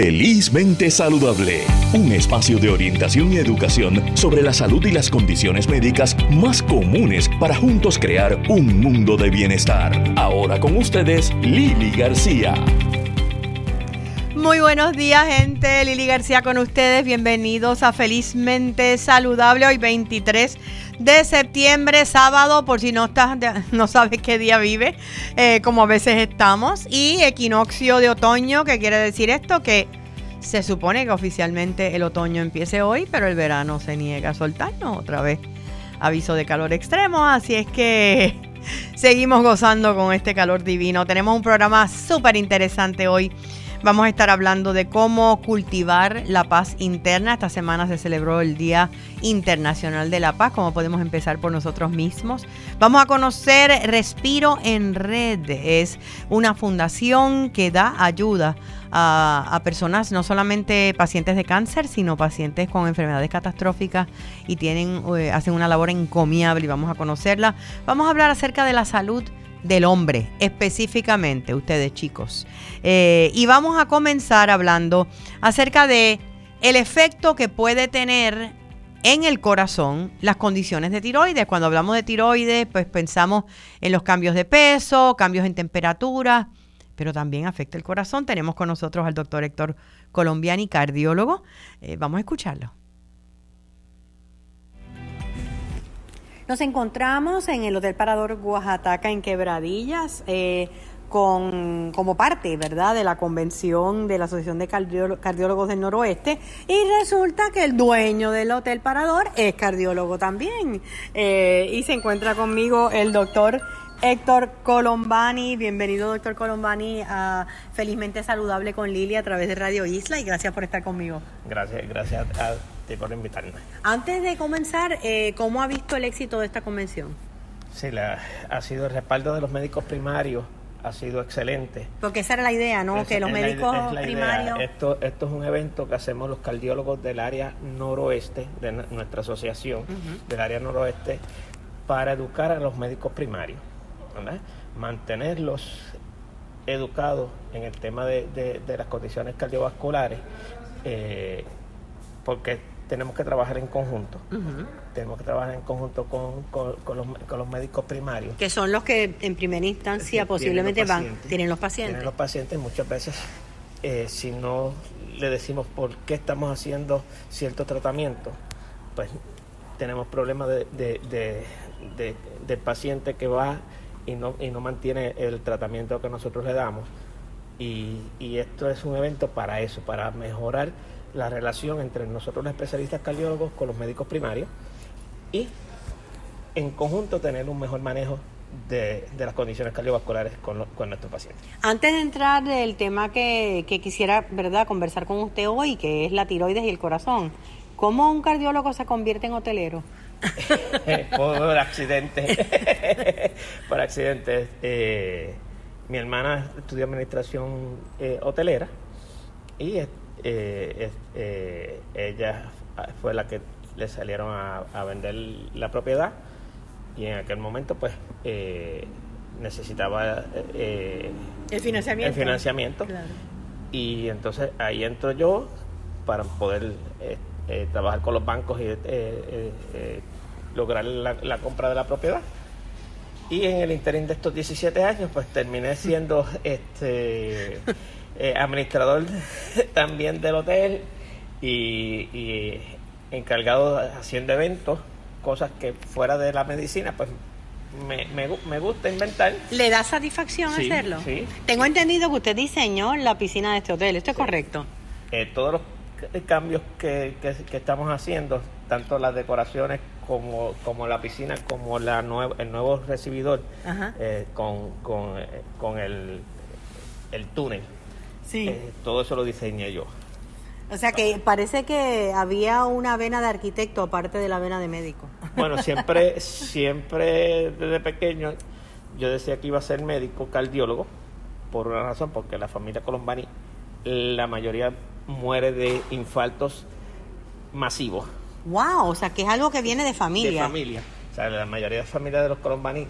Felizmente Saludable, un espacio de orientación y educación sobre la salud y las condiciones médicas más comunes para juntos crear un mundo de bienestar. Ahora con ustedes, Lili García. Muy buenos días, gente. Lili García con ustedes. Bienvenidos a Felizmente Saludable. Hoy 23 de septiembre, sábado, por si no estás, no sabes qué día vive, eh, como a veces estamos. Y equinoccio de otoño, que quiere decir esto, que se supone que oficialmente el otoño empiece hoy, pero el verano se niega a soltarnos otra vez. Aviso de calor extremo, así es que seguimos gozando con este calor divino. Tenemos un programa súper interesante hoy Vamos a estar hablando de cómo cultivar la paz interna. Esta semana se celebró el Día Internacional de la Paz, cómo podemos empezar por nosotros mismos. Vamos a conocer Respiro en Red. Es una fundación que da ayuda a, personas, no solamente pacientes de cáncer, sino pacientes con enfermedades catastróficas y eh, hacen una labor encomiable y vamos a conocerla. Vamos a hablar acerca de la salud del hombre, específicamente, ustedes chicos. Eh, y vamos a comenzar hablando acerca de el efecto que puede tener en el corazón las condiciones de tiroides. Cuando hablamos de tiroides, pues pensamos en los cambios de peso, cambios en temperatura, pero también afecta el corazón. Tenemos con nosotros al doctor Héctor Colombiani, cardiólogo. Eh, vamos a escucharlo. Nos encontramos en el Hotel Parador Oaxaca en Quebradillas. Eh, con, como parte, ¿verdad?, de la convención de la Asociación de Cardiólogos del Noroeste. Y resulta que el dueño del Hotel Parador es cardiólogo también. Eh, y se encuentra conmigo el doctor Héctor Colombani. Bienvenido, doctor Colombani, a Felizmente Saludable con Lili a través de Radio Isla y gracias por estar conmigo. Gracias, gracias a por invitarme. Antes de comenzar, eh, ¿cómo ha visto el éxito de esta convención? Sí, la, ha sido el respaldo de los médicos primarios ha sido excelente. Porque esa era la idea, ¿no? que los médicos primarios... Esto, esto es un evento que hacemos los cardiólogos del área noroeste, de nuestra asociación del área noroeste, para educar a los médicos primarios, ¿verdad? mantenerlos educados en el tema de, las condiciones cardiovasculares, eh, porque tenemos que trabajar en conjunto. Tenemos que trabajar en conjunto con, con, los, con, los, médicos primarios. Que son los que en primera instancia posiblemente van, tienen los pacientes. Tienen los pacientes muchas veces, eh, si no le decimos por qué estamos haciendo cierto tratamiento, pues tenemos problemas de, de, de, del paciente que va y no, y no mantiene el tratamiento que nosotros le damos. Y, y esto es un evento para eso, para mejorar la relación entre nosotros los especialistas cardiólogos con los médicos primarios y en conjunto tener un mejor manejo de, las condiciones cardiovasculares con, con nuestros pacientes. Antes de entrar del tema que, quisiera verdad conversar con usted hoy, que es la tiroides y el corazón, ¿cómo un cardiólogo se convierte en hotelero? por accidente. por accidente. Eh, mi hermana estudió administración eh, hotelera y eh, eh, ella fue la que le salieron a, vender la propiedad y en aquel momento pues eh, necesitaba el financiamiento, el financiamiento. y entonces ahí entro yo para poder trabajar con los bancos y lograr la, la, compra de la propiedad. Y en el interín de estos 17 años pues terminé siendo este eh, administrador también del hotel y, encargado haciendo eventos, cosas que fuera de la medicina, pues me, me, gusta inventar. ¿Le da satisfacción hacerlo? Sí. Tengo entendido que usted diseñó la piscina de este hotel, ¿esto es correcto? Eh, todos los cambios que, que, estamos haciendo, tanto las decoraciones como, como la piscina, como la el nuevo recibidor eh, con, con, con el, el túnel Sí. Eh, todo eso lo diseñé yo. O sea que parece que había una vena de arquitecto aparte de la vena de médico. Bueno, siempre, siempre desde pequeño yo decía que iba a ser médico cardiólogo por una razón, porque la familia Colombani, la mayoría muere de infartos masivos. Wow, o sea que es algo que viene de familia. De familia. O sea, la mayoría de familias de los Colombani,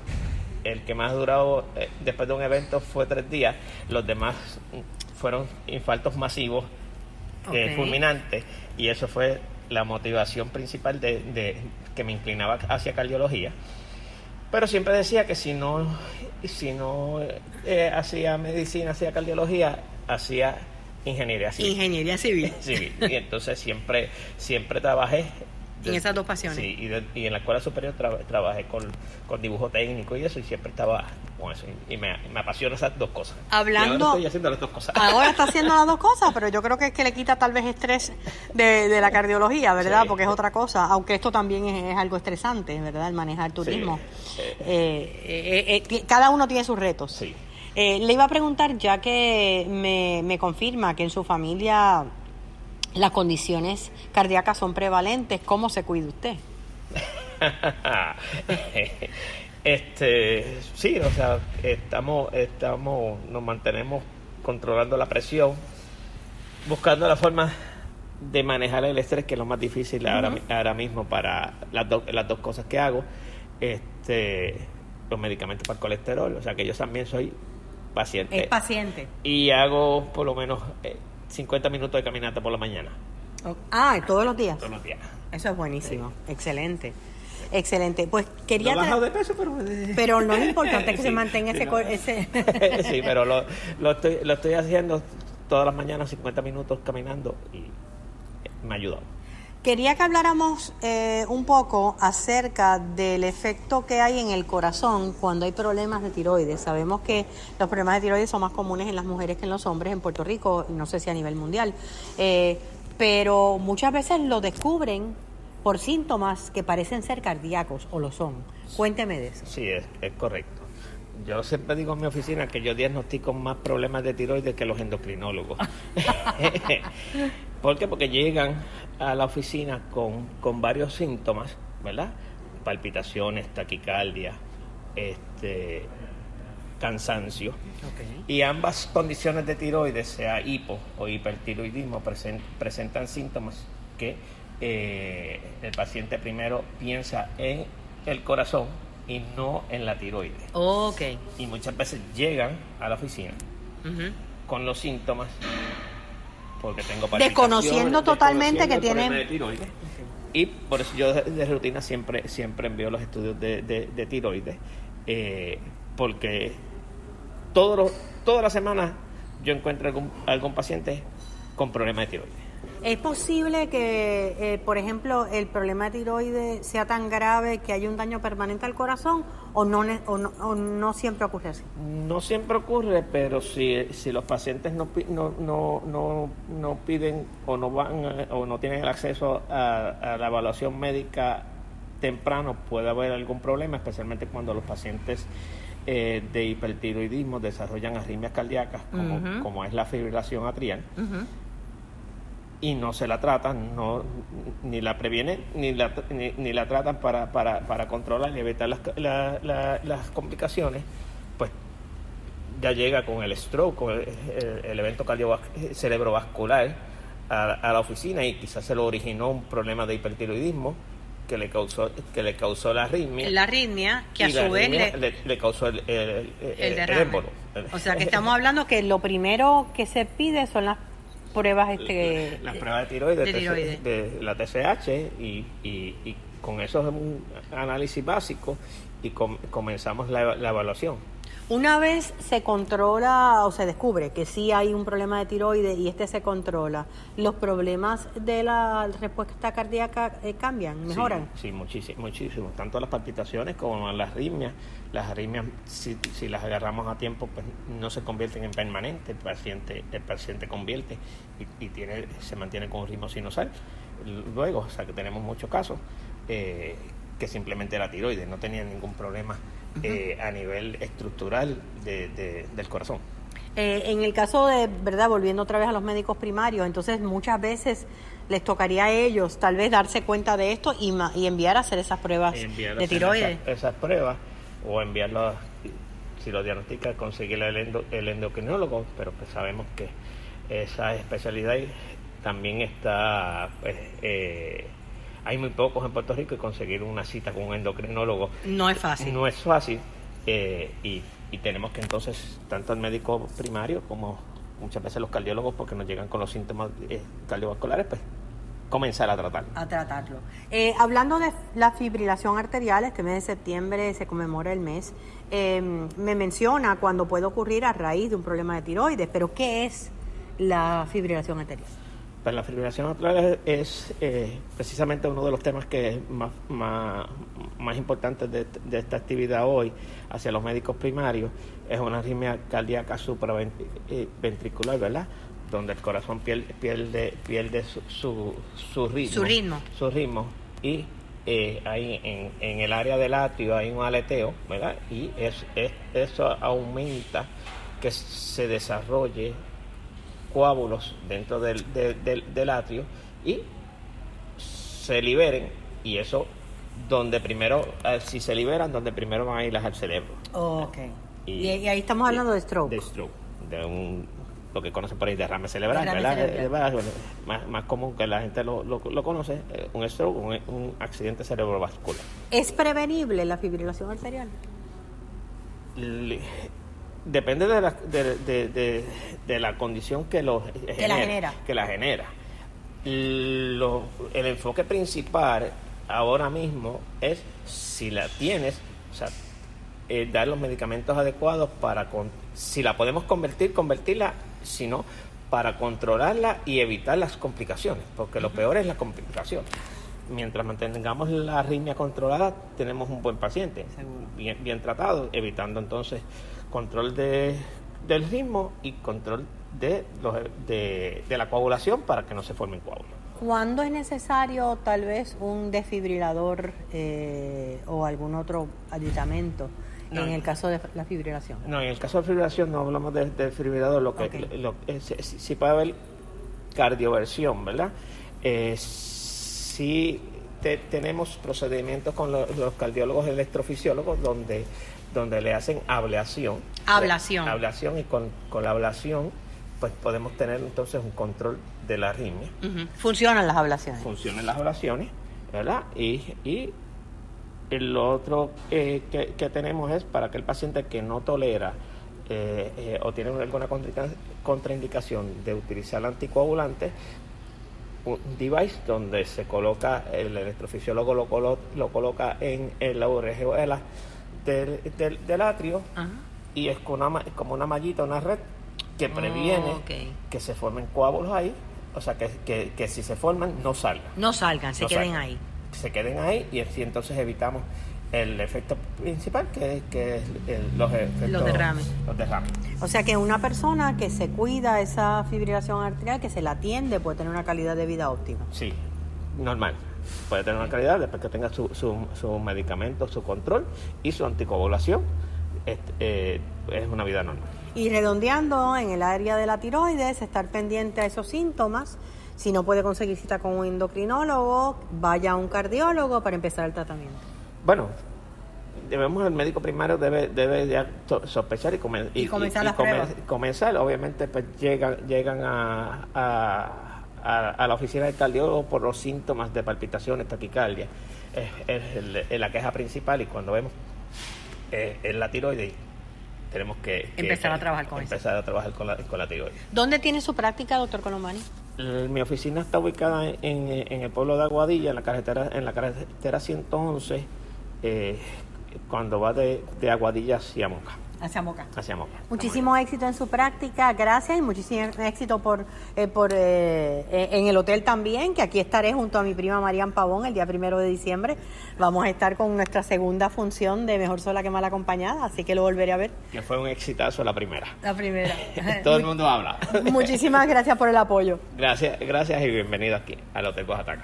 el que más ha durado eh, después de un evento fue tres días, los demás fueron infartos masivos eh, fulminante y eso fue la motivación principal de, de, que me inclinaba hacia cardiología. Pero siempre decía que si no, si no eh, hacía medicina, hacía cardiología, hacía ingeniería civil. Ingeniería civil. civil. Y entonces siempre, siempre trabajé en esas dos pasiones. Sí, y, en la escuela superior trabajé con, con, dibujo técnico y eso, y siempre estaba con eso. Y, me, me apasiona esas dos cosas. Hablando. ahora estoy haciendo las dos cosas. Ahora está haciendo las dos cosas, pero yo creo que es que le quita tal vez estrés de, de la cardiología, ¿verdad? Porque es otra cosa. Aunque esto también es, algo estresante, ¿verdad? El manejar turismo. Eh, eh, eh, cada uno tiene sus retos. Sí. le iba a preguntar, ya que me, me confirma que en su familia las condiciones cardíacas son prevalentes, ¿cómo se cuida usted? este, sí, o sea, estamos, estamos, nos mantenemos controlando la presión, buscando la forma de manejar el estrés, que es lo más difícil ahora, ahora, mismo para las, las dos cosas que hago. Este, los medicamentos para el colesterol, o sea que yo también soy paciente. Es paciente. Y hago por lo menos eh, 50 minutos de caminata por la mañana. Ah, todos los días. Todos los días. Eso es buenísimo, excelente. Excelente. Pues quería... No de peso, pero... Pero no es importante que se mantenga ese... sí, pero lo, lo, estoy, lo estoy haciendo todas las mañanas, 50 minutos caminando y me ayuda. Quería que habláramos eh, un poco acerca del efecto que hay en el corazón cuando hay problemas de tiroides. Sabemos que los problemas de tiroides son más comunes en las mujeres que en los hombres en Puerto Rico, no sé si a nivel mundial, eh, pero muchas veces lo descubren por síntomas que parecen ser cardíacos o lo son. Cuénteme de eso. Sí, es, es correcto. Yo siempre digo en mi oficina que yo diagnostico más problemas de tiroides que los endocrinólogos. ¿Por qué? Porque llegan a la oficina con, con varios síntomas, ¿verdad? Palpitaciones, taquicardia, este, cansancio. Y ambas condiciones de tiroides, sea hipo o hipertiroidismo, presentan síntomas que eh, el paciente primero piensa en el corazón y no en la tiroides. Okay. Y muchas veces llegan a la oficina con los síntomas porque tengo Desconociendo totalmente que tienen... Y por eso yo de, rutina siempre, siempre envío los estudios de, de, tiroides, eh, porque todo toda la semana yo encuentro algún, algún paciente con problemas de tiroides. ¿Es posible que, eh, por ejemplo, el problema de tiroides sea tan grave que haya un daño permanente al corazón o no, o no, siempre ocurre así? No siempre ocurre, pero si, si los pacientes no, no, no, no, piden o no van o no tienen el acceso a, la evaluación médica temprano, puede haber algún problema, especialmente cuando los pacientes eh, de hipertiroidismo desarrollan arritmias cardíacas, como, como es la fibrilación atrial y no se la tratan, no, ni la previenen, ni la, ni, la tratan para, para, para controlar y evitar las, las complicaciones, pues ya llega con el stroke, con el, evento cerebrovascular a, la oficina y quizás se lo originó un problema de hipertiroidismo que le causó que le causó la arritmia. La arritmia que a su vez le, causó el, el, O sea que estamos hablando que lo primero que se pide son las pruebas este las pruebas de tiroides, de, la TSH y, y, con eso es un análisis básico y comenzamos la, la, evaluación. Una vez se controla o se descubre que sí hay un problema de tiroides y este se controla, ¿los problemas de la respuesta cardíaca eh, cambian, mejoran? Sí, muchísimo, muchísimo. Tanto las palpitaciones como las arritmias. Las arritmias, si, si, las agarramos a tiempo, pues no se convierten en permanente. El paciente, el paciente convierte y, tiene, se mantiene con un ritmo sinusal. Luego, o sea que tenemos muchos casos eh, que simplemente la tiroides, no tenía ningún problema eh, a nivel estructural del corazón. Eh, en el caso de, ¿verdad? Volviendo otra vez a los médicos primarios, entonces muchas veces les tocaría a ellos tal vez darse cuenta de esto y, y enviar a hacer esas pruebas de tiroides. Esas, pruebas o enviarlo, si lo diagnostica, conseguir el, el endocrinólogo, pero pues sabemos que esa especialidad también está pues, eh, hay muy pocos en Puerto Rico y conseguir una cita con un endocrinólogo no es fácil. No es fácil eh, y, tenemos que entonces, tanto el médico primario como muchas veces los cardiólogos, porque nos llegan con los síntomas eh, cardiovasculares, pues comenzar a tratarlo. A tratarlo. Eh, hablando de la fibrilación arterial, este mes de septiembre se conmemora el mes. Em, me menciona cuando puede ocurrir a raíz de un problema de tiroides, pero ¿qué es la fibrilación arterial? Pues la fibrilación arterial es eh, precisamente uno de los temas que más, más, importantes de, esta actividad hoy hacia los médicos primarios. Es una arritmia cardíaca supraventricular, ¿verdad? donde el corazón pierde, pierde, pierde su, su, ritmo. Su ritmo. Su ritmo. Y eh, ahí en, en, el área del atrio hay un aleteo, ¿verdad? Y es, eso aumenta que se desarrolle coágulos dentro del, del, atrio y se liberen y eso donde primero, eh, si se liberan, donde primero van a ir al cerebro. ok. Y, ahí estamos hablando de stroke. De stroke, de un lo que conocen por ahí derrame cerebral, ¿verdad? Eh, más, más, común que la gente lo, lo, conoce, eh, un stroke, un, accidente cerebrovascular. ¿Es prevenible la fibrilación arterial? Depende de la, de, de, la condición que, lo genera, la genera. Que la genera. Lo, el enfoque principal ahora mismo es si la tienes, o sea, eh, dar los medicamentos adecuados para, con, si la podemos convertir, convertirla sino para controlarla y evitar las complicaciones, porque lo peor es la complicación. Mientras mantengamos la arritmia controlada, tenemos un buen paciente, bien, bien tratado, evitando entonces control de, del ritmo y control de, de, la coagulación para que no se formen coágulos. ¿Cuándo es necesario tal vez un desfibrilador eh, o algún otro aditamento? en el caso de la fibrilación. No, en el caso de fibrilación no hablamos de, de lo que lo, si, puede haber cardioversión, ¿verdad? Eh, si tenemos procedimientos con los cardiólogos electrofisiólogos donde, donde le hacen ablación. Ablación. ablación y con, con la ablación pues podemos tener entonces un control de la arritmia. Funcionan las ablaciones. Funcionan las ablaciones, ¿verdad? Y, y lo otro eh, que, tenemos es para aquel paciente que no tolera eh, eh, o tiene alguna contraindicación de utilizar el anticoagulante, un device donde se coloca, el electrofisiólogo lo, lo coloca en, la urgeola del, del, atrio y es como una, como una mallita, una red que previene oh, que se formen coágulos ahí, o sea, que, que, si se forman no salgan. No salgan, se queden ahí se queden ahí y así entonces evitamos el efecto principal que, que es los, los, derrames. los derrames. O sea que una persona que se cuida esa fibrilación arterial, que se la atiende, puede tener una calidad de vida óptima. Sí, normal. Puede tener una calidad después que tenga su, su, medicamento, su control y su anticoagulación. Es, eh, es una vida normal. Y redondeando en el área de la tiroides, estar pendiente a esos síntomas si no puede conseguir cita con un endocrinólogo, vaya a un cardiólogo para empezar el tratamiento. Bueno, debemos el médico primario debe debe ya sospechar y, comenzar las comenzar obviamente pues llegan llegan a, a, la oficina del cardiólogo por los síntomas de palpitaciones taquicardia es, la queja principal y cuando vemos eh, la tiroides tenemos que, empezar a trabajar con empezar a trabajar con la, con la tiroides ¿dónde tiene su práctica doctor Colombani? mi oficina está ubicada en, el pueblo de Aguadilla, en la carretera, en la carretera 111, eh, cuando va de, de Aguadilla hacia Moca. Hacia Moca. Hacia Moca. Muchísimo éxito en su práctica, gracias y muchísimo éxito por, eh, por eh, eh, en el hotel también, que aquí estaré junto a mi prima Marian Pavón el día primero de diciembre. Vamos a estar con nuestra segunda función de Mejor Sola que Mal Acompañada, así que lo volveré a ver. Que fue un exitazo la primera. La primera. Todo el mundo habla. Muchísimas gracias por el apoyo. Gracias, gracias y bienvenido aquí al Hotel Oaxaca.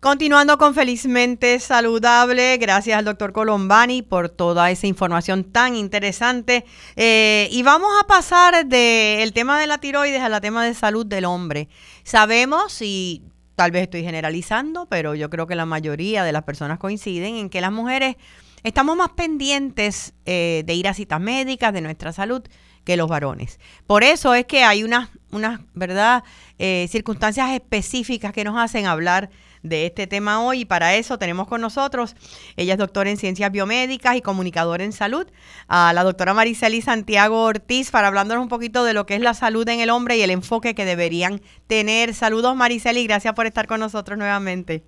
Continuando con Felizmente Saludable, gracias al doctor Colombani por toda esa información tan interesante. Eh, y vamos a pasar del tema de la tiroides al tema de salud del hombre. Sabemos, y tal vez estoy generalizando, pero yo creo que la mayoría de las personas coinciden en que las mujeres estamos más pendientes eh, de ir a citas médicas, de nuestra salud, que los varones. Por eso es que hay unas, unas ¿verdad?, eh, circunstancias específicas que nos hacen hablar de este tema hoy y para eso tenemos con nosotros, ella es doctora en ciencias biomédicas y comunicadora en salud, a la doctora Mariceli Santiago Ortiz para hablándonos un poquito de lo que es la salud en el hombre y el enfoque que deberían tener. Saludos Mariceli, gracias por estar con nosotros nuevamente.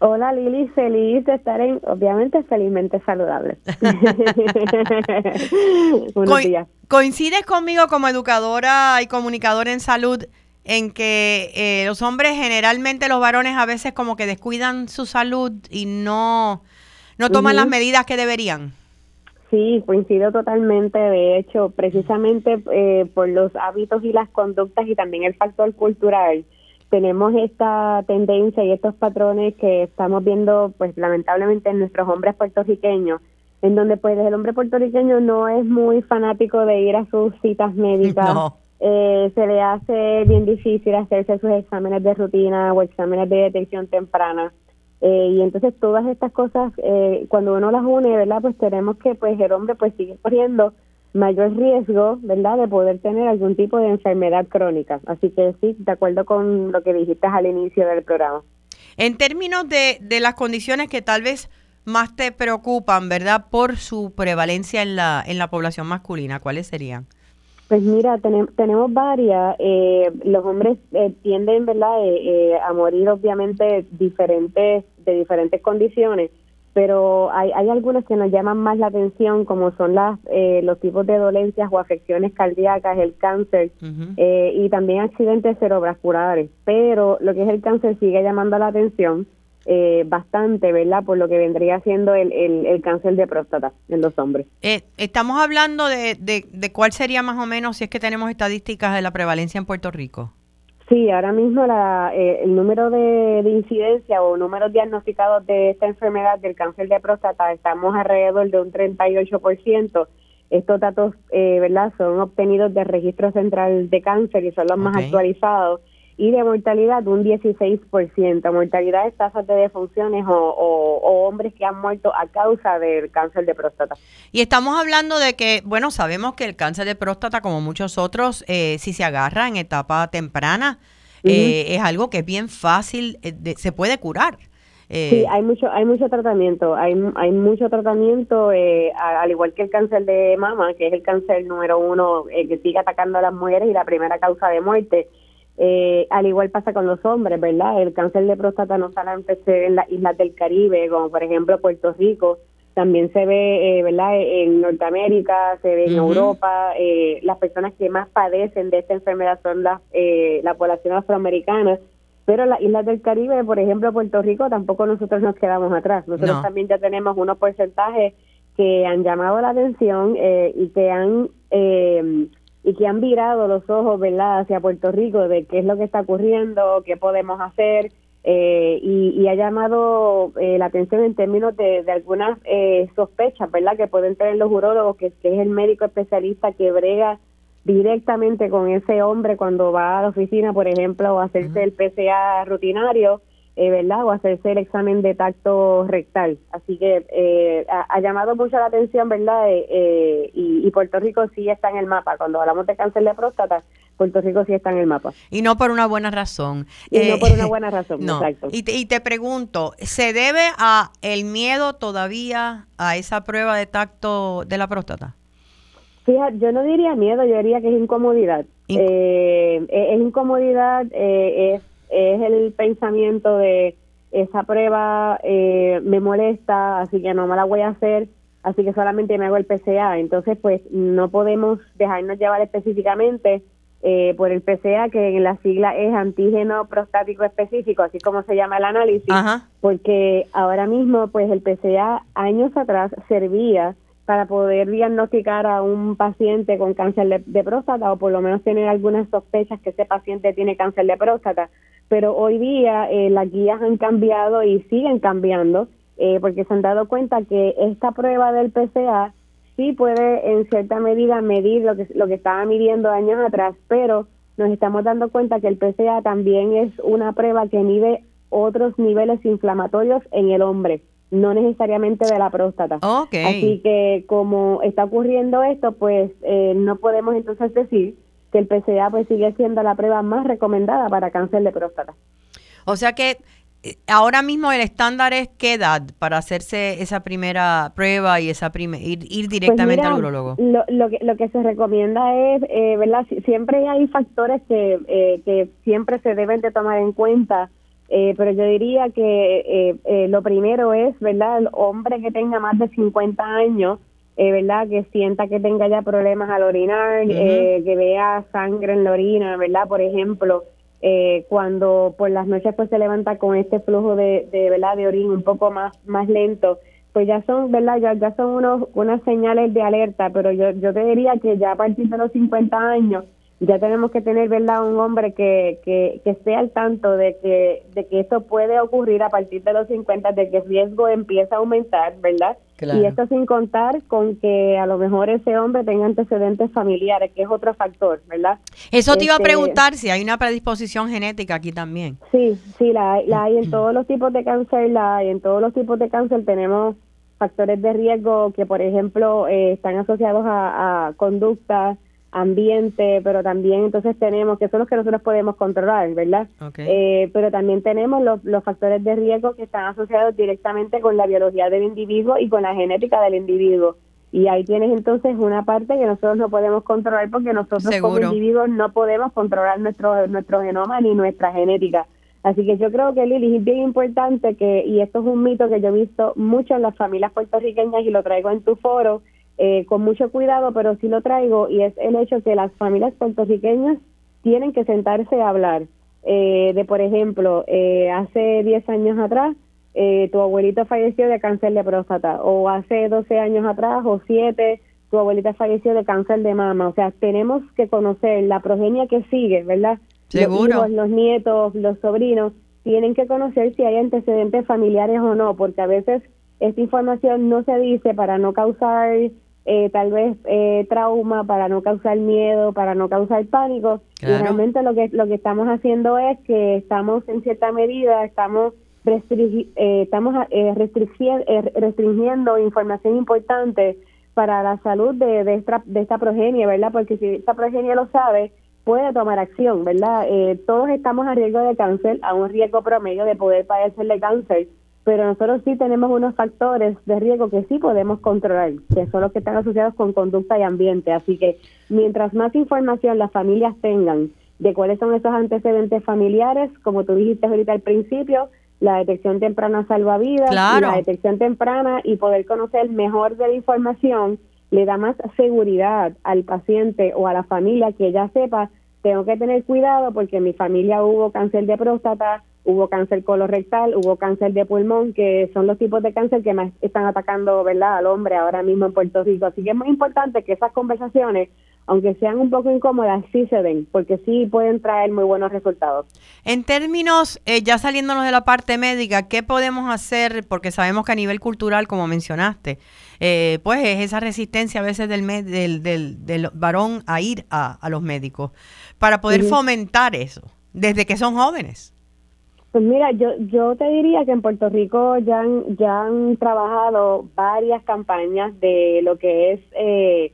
Hola Lili, feliz de estar en, obviamente felizmente saludable. ¿Coincides conmigo como educadora y comunicadora en salud en que eh, los hombres generalmente, los varones a veces como que descuidan su salud y no, no toman las medidas que deberían? Sí, coincido totalmente. De hecho, precisamente eh, por los hábitos y las conductas y también el factor cultural, tenemos esta tendencia y estos patrones que estamos viendo, pues lamentablemente en nuestros hombres puertorriqueños, en donde pues el hombre puertorriqueño no es muy fanático de ir a sus citas médicas. Eh, se le hace bien difícil hacerse sus exámenes de rutina o exámenes de detección temprana. Eh, y entonces todas estas cosas, eh, cuando uno las une, ¿verdad? Pues tenemos que pues el hombre pues sigue corriendo mayor riesgo, ¿verdad?, de poder tener algún tipo de enfermedad crónica. Así que sí, de acuerdo con lo que dijiste al inicio del programa. En términos de, de las condiciones que tal vez más te preocupan, ¿verdad?, por su prevalencia en la, en la población masculina, ¿cuáles serían? Pues mira, tenemos varias. Eh, los hombres eh, tienden, ¿verdad?, eh, a morir obviamente diferentes de diferentes condiciones pero hay, hay algunas que nos llaman más la atención, como son las eh, los tipos de dolencias o afecciones cardíacas, el cáncer eh, y también accidentes cerebrovasculares. Pero lo que es el cáncer sigue llamando la atención eh, bastante, ¿verdad? Por lo que vendría siendo el, el, cáncer de próstata en los hombres. estamos hablando de, de, de cuál sería más o menos, si es que tenemos estadísticas de la prevalencia en Puerto Rico. Sí, ahora mismo la, eh, el número de, incidencia o números diagnosticados de esta enfermedad del cáncer de próstata estamos alrededor de un 38%. Estos datos, eh, ¿verdad?, son obtenidos del Registro Central de Cáncer y son los más actualizados y de mortalidad un 16%. Mortalidad es tasas de defunciones o, hombres que han muerto a causa del cáncer de próstata. Y estamos hablando de que, bueno, sabemos que el cáncer de próstata, como muchos otros, eh, si se agarra en etapa temprana, eh, es algo que es bien fácil, eh, se puede curar. sí, hay mucho, hay mucho tratamiento, hay, hay mucho tratamiento, al igual que el cáncer de mama, que es el cáncer número uno que sigue atacando a las mujeres y la primera causa de muerte eh, al igual pasa con los hombres, ¿verdad? El cáncer de próstata no solamente en las islas del Caribe, como por ejemplo Puerto Rico, también se ve, eh, ¿verdad? En Norteamérica, se ve en Europa. Eh, las personas que más padecen de esta enfermedad son las, eh, la población afroamericana. Pero las islas del Caribe, por ejemplo, Puerto Rico, tampoco nosotros nos quedamos atrás. Nosotros también ya tenemos unos porcentajes que han llamado la atención y que han eh, y que han virado los ojos, ¿verdad?, hacia Puerto Rico de qué es lo que está ocurriendo, qué podemos hacer, eh, y, ha llamado eh, la atención en términos de, algunas eh, sospechas, ¿verdad?, que pueden tener los urólogos, que, que, es el médico especialista que brega directamente con ese hombre cuando va a la oficina, por ejemplo, a hacerse el PCA rutinario, eh, ¿verdad? O hacerse el examen de tacto rectal. Así que eh, ha, llamado mucho la atención, ¿verdad? Eh, y, Puerto Rico sí está en el mapa. Cuando hablamos de cáncer de próstata, Puerto Rico sí está en el mapa. Y no por una buena razón. Y no por una buena razón, exacto. Y te, y te pregunto, ¿se debe a el miedo todavía a esa prueba de tacto de la próstata? Fíjate, yo no diría miedo, yo diría que es incomodidad. es, es incomodidad, es es el pensamiento de esa prueba eh, me molesta, así que no me la voy a hacer, así que solamente me hago el PCA. Entonces, pues no podemos dejarnos llevar específicamente eh, por el PCA, que en la sigla es antígeno prostático específico, así como se llama el análisis, porque ahora mismo, pues el PCA años atrás servía para poder diagnosticar a un paciente con cáncer de, próstata o por lo menos tener algunas sospechas que ese paciente tiene cáncer de próstata. Pero hoy día eh, las guías han cambiado y siguen cambiando eh, porque se han dado cuenta que esta prueba del PCA sí puede en cierta medida medir lo que, lo que estaba midiendo años atrás, pero nos estamos dando cuenta que el PCA también es una prueba que mide otros niveles inflamatorios en el hombre no necesariamente de la próstata. Así que como está ocurriendo esto, pues eh, no podemos entonces decir que el PCA pues sigue siendo la prueba más recomendada para cáncer de próstata. O sea que ahora mismo el estándar es qué edad para hacerse esa primera prueba y esa ir, ir, Pues directamente al urologo. Lo, lo, que, lo que se recomienda es, eh, ¿verdad? Si- Siempre hay factores que, eh, que siempre se deben de tomar en cuenta, eh, pero yo diría que eh, eh, lo primero es, ¿verdad? El hombre que tenga más de 50 años, eh, ¿verdad? Que sienta que tenga ya problemas al orinar, eh, que vea sangre en la orina, ¿verdad? Por ejemplo, eh, cuando por las noches pues se levanta con este flujo de, de verdad de orina un poco más más lento pues ya son verdad ya, ya son unos unas señales de alerta pero yo yo te diría que ya a partir de los 50 años ya tenemos que tener verdad un hombre que, que, que esté al tanto de que de que esto puede ocurrir a partir de los 50 de que el riesgo empieza a aumentar verdad Claro. y esto sin contar con que a lo mejor ese hombre tenga antecedentes familiares que es otro factor verdad Eso te iba a Este, preguntar si hay una predisposición genética aquí también. Sí, sí, la, hay- la hay en todos los tipos de cáncer, la hay en todos los tipos de cáncer. Tenemos factores de riesgo que, por ejemplo, eh, están asociados a, a conducta, ambiente, pero también entonces tenemos, que son los que nosotros podemos controlar, ¿verdad? Ok. Eh, pero también tenemos los, los factores de riesgo que están asociados directamente con la biología del individuo y con la genética del individuo. Y ahí tienes entonces una parte que nosotros no podemos controlar porque nosotros como individuos no podemos controlar nuestro, nuestro genoma ni nuestra genética. Así que yo creo que Lili es bien importante que, y esto es un mito que yo he visto mucho en las familias puertorriqueñas y lo traigo en tu foro, eh, con mucho cuidado, pero sí lo traigo, y es el hecho que las familias puertorriqueñas tienen que sentarse a hablar. Eh, de, por ejemplo, eh, hace 10 años atrás, eh, tu abuelito falleció de cáncer de próstata, o hace 12 años atrás, o 7, tu abuelita falleció de cáncer de mama. O sea, tenemos que conocer la progenia que sigue, ¿verdad? Seguro. Los hijos, los nietos, los sobrinos, tienen que conocer si hay antecedentes familiares o no, porque a veces esta información no se dice para no causar eh, tal vez eh, trauma, para no causar miedo, para no causar pánico. Claro. Y realmente lo que lo que estamos haciendo es que estamos en cierta medida estamos restringi- eh, estamos eh, eh, restringiendo información importante para la salud de, de, esta, de esta progenie, ¿verdad? Porque si esta progenie lo sabe, puede tomar acción, ¿verdad? Eh, todos estamos a riesgo de cáncer, a un riesgo promedio de poder padecer de cáncer, pero nosotros sí tenemos unos factores de riesgo que sí podemos controlar, que son los que están asociados con conducta y ambiente. Así que mientras más información las familias tengan de cuáles son esos antecedentes familiares, como tú dijiste ahorita al principio, la detección temprana salva vidas, y Claro. la detección temprana y poder conocer mejor de la información le da más seguridad al paciente o a la familia que ya sepa, tengo que tener cuidado porque en mi familia hubo cáncer de próstata, hubo cáncer colorectal, hubo cáncer de pulmón, que son los tipos de cáncer que más están atacando, ¿verdad?, al hombre ahora mismo en Puerto Rico. Así que es muy importante que esas conversaciones, aunque sean un poco incómodas, sí se den, porque sí pueden traer muy buenos resultados. En términos, eh, ya saliéndonos de la parte médica, ¿qué podemos hacer? Porque sabemos que a nivel cultural, como mencionaste, eh, pues es esa resistencia a veces del, me- del, del, del varón a ir a, a los médicos, para poder fomentar eso, desde que son jóvenes. Pues mira, yo yo te diría que en Puerto Rico ya han, ya han trabajado varias campañas de lo que es eh,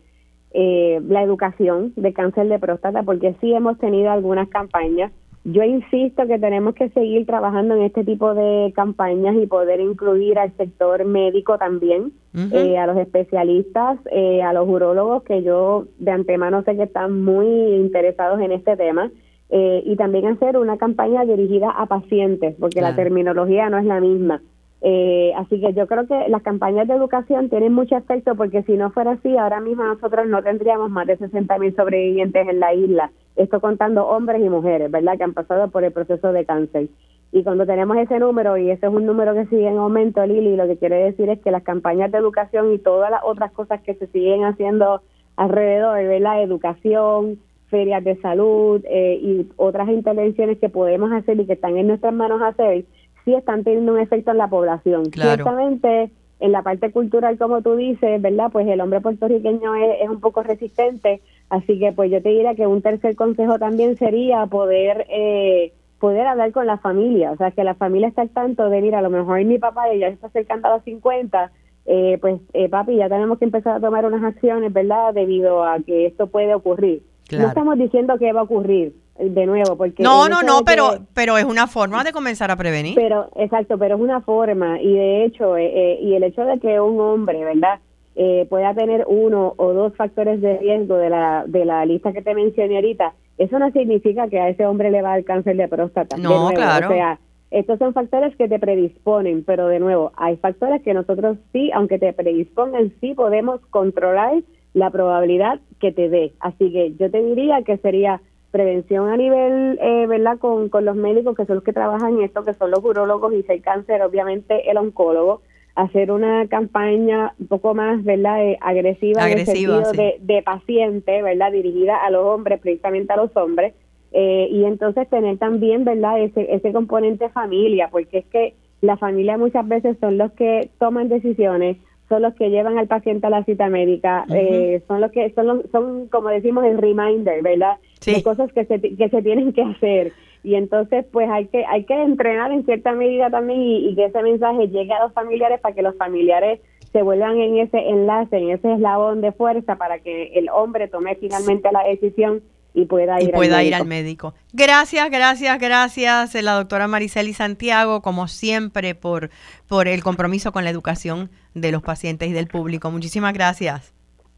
eh, la educación de cáncer de próstata, porque sí hemos tenido algunas campañas. Yo insisto que tenemos que seguir trabajando en este tipo de campañas y poder incluir al sector médico también, eh, a los especialistas, eh, a los urólogos, que yo de antemano sé que están muy interesados en este tema eh, y también hacer una campaña dirigida a pacientes, porque la terminología no es la misma. Eh, así que yo creo que las campañas de educación tienen mucho efecto porque si no fuera así, ahora mismo nosotros no tendríamos más de 60 mil sobrevivientes en la isla. Esto contando hombres y mujeres, ¿verdad? Que han pasado por el proceso de cáncer. Y cuando tenemos ese número, y ese es un número que sigue en aumento, Lili, lo que quiere decir es que las campañas de educación y todas las otras cosas que se siguen haciendo alrededor, ¿verdad? Educación, ferias de salud eh, y otras intervenciones que podemos hacer y que están en nuestras manos hacer, sí están teniendo un efecto en la población. Claro. Ciertamente, en la parte cultural, como tú dices, ¿verdad? Pues el hombre puertorriqueño es, es un poco resistente, así que pues yo te diría que un tercer consejo también sería poder eh, poder hablar con la familia, o sea, que la familia esté al tanto de, mira, a lo mejor mi papá ya se está acercando a los 50, eh, pues eh, papi, ya tenemos que empezar a tomar unas acciones, ¿verdad? Debido a que esto puede ocurrir. Claro. No estamos diciendo que va a ocurrir, de nuevo, porque... No, no, no, pero, pero es una forma de comenzar a prevenir. Pero, exacto, pero es una forma y de hecho, eh, eh, y el hecho de que un hombre, ¿verdad? Eh, pueda tener uno o dos factores de riesgo de la, de la lista que te mencioné ahorita, eso no significa que a ese hombre le va a dar cáncer de próstata. No, claro. O sea, estos son factores que te predisponen, pero de nuevo, hay factores que nosotros sí, aunque te predispongan, sí podemos controlar la probabilidad que te dé. Así que yo te diría que sería prevención a nivel, eh, ¿verdad? Con, con los médicos que son los que trabajan en esto, que son los urólogos y si hay cáncer, obviamente el oncólogo, hacer una campaña un poco más, ¿verdad? Eh, agresiva, en el sentido de, de paciente, ¿verdad? Dirigida a los hombres, precisamente a los hombres, eh, y entonces tener también, ¿verdad? Ese, ese componente familia, porque es que la familia muchas veces son los que toman decisiones, son los que llevan al paciente a la cita médica, eh, son los que son, son como decimos el reminder, ¿verdad? De cosas que se, que se tienen que hacer. Y entonces pues hay que hay que entrenar en cierta medida también y, que ese mensaje llegue a los familiares para que los familiares se vuelvan en ese enlace, en ese eslabón de fuerza para que el hombre tome finalmente la decisión y pueda ir, pueda al, ir médico. al médico. Gracias, gracias, gracias, la doctora Mariceli Santiago, como siempre, por, por el compromiso con la educación de los pacientes y del público. Muchísimas gracias.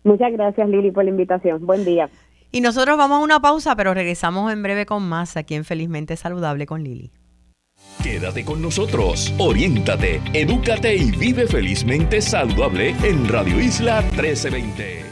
Muchas gracias, Lili, por la invitación. Buen día. Y nosotros vamos a una pausa, pero regresamos en breve con más aquí en Felizmente Saludable con Lili. Quédate con nosotros, oriéntate, edúcate y vive felizmente saludable en Radio Isla 1320.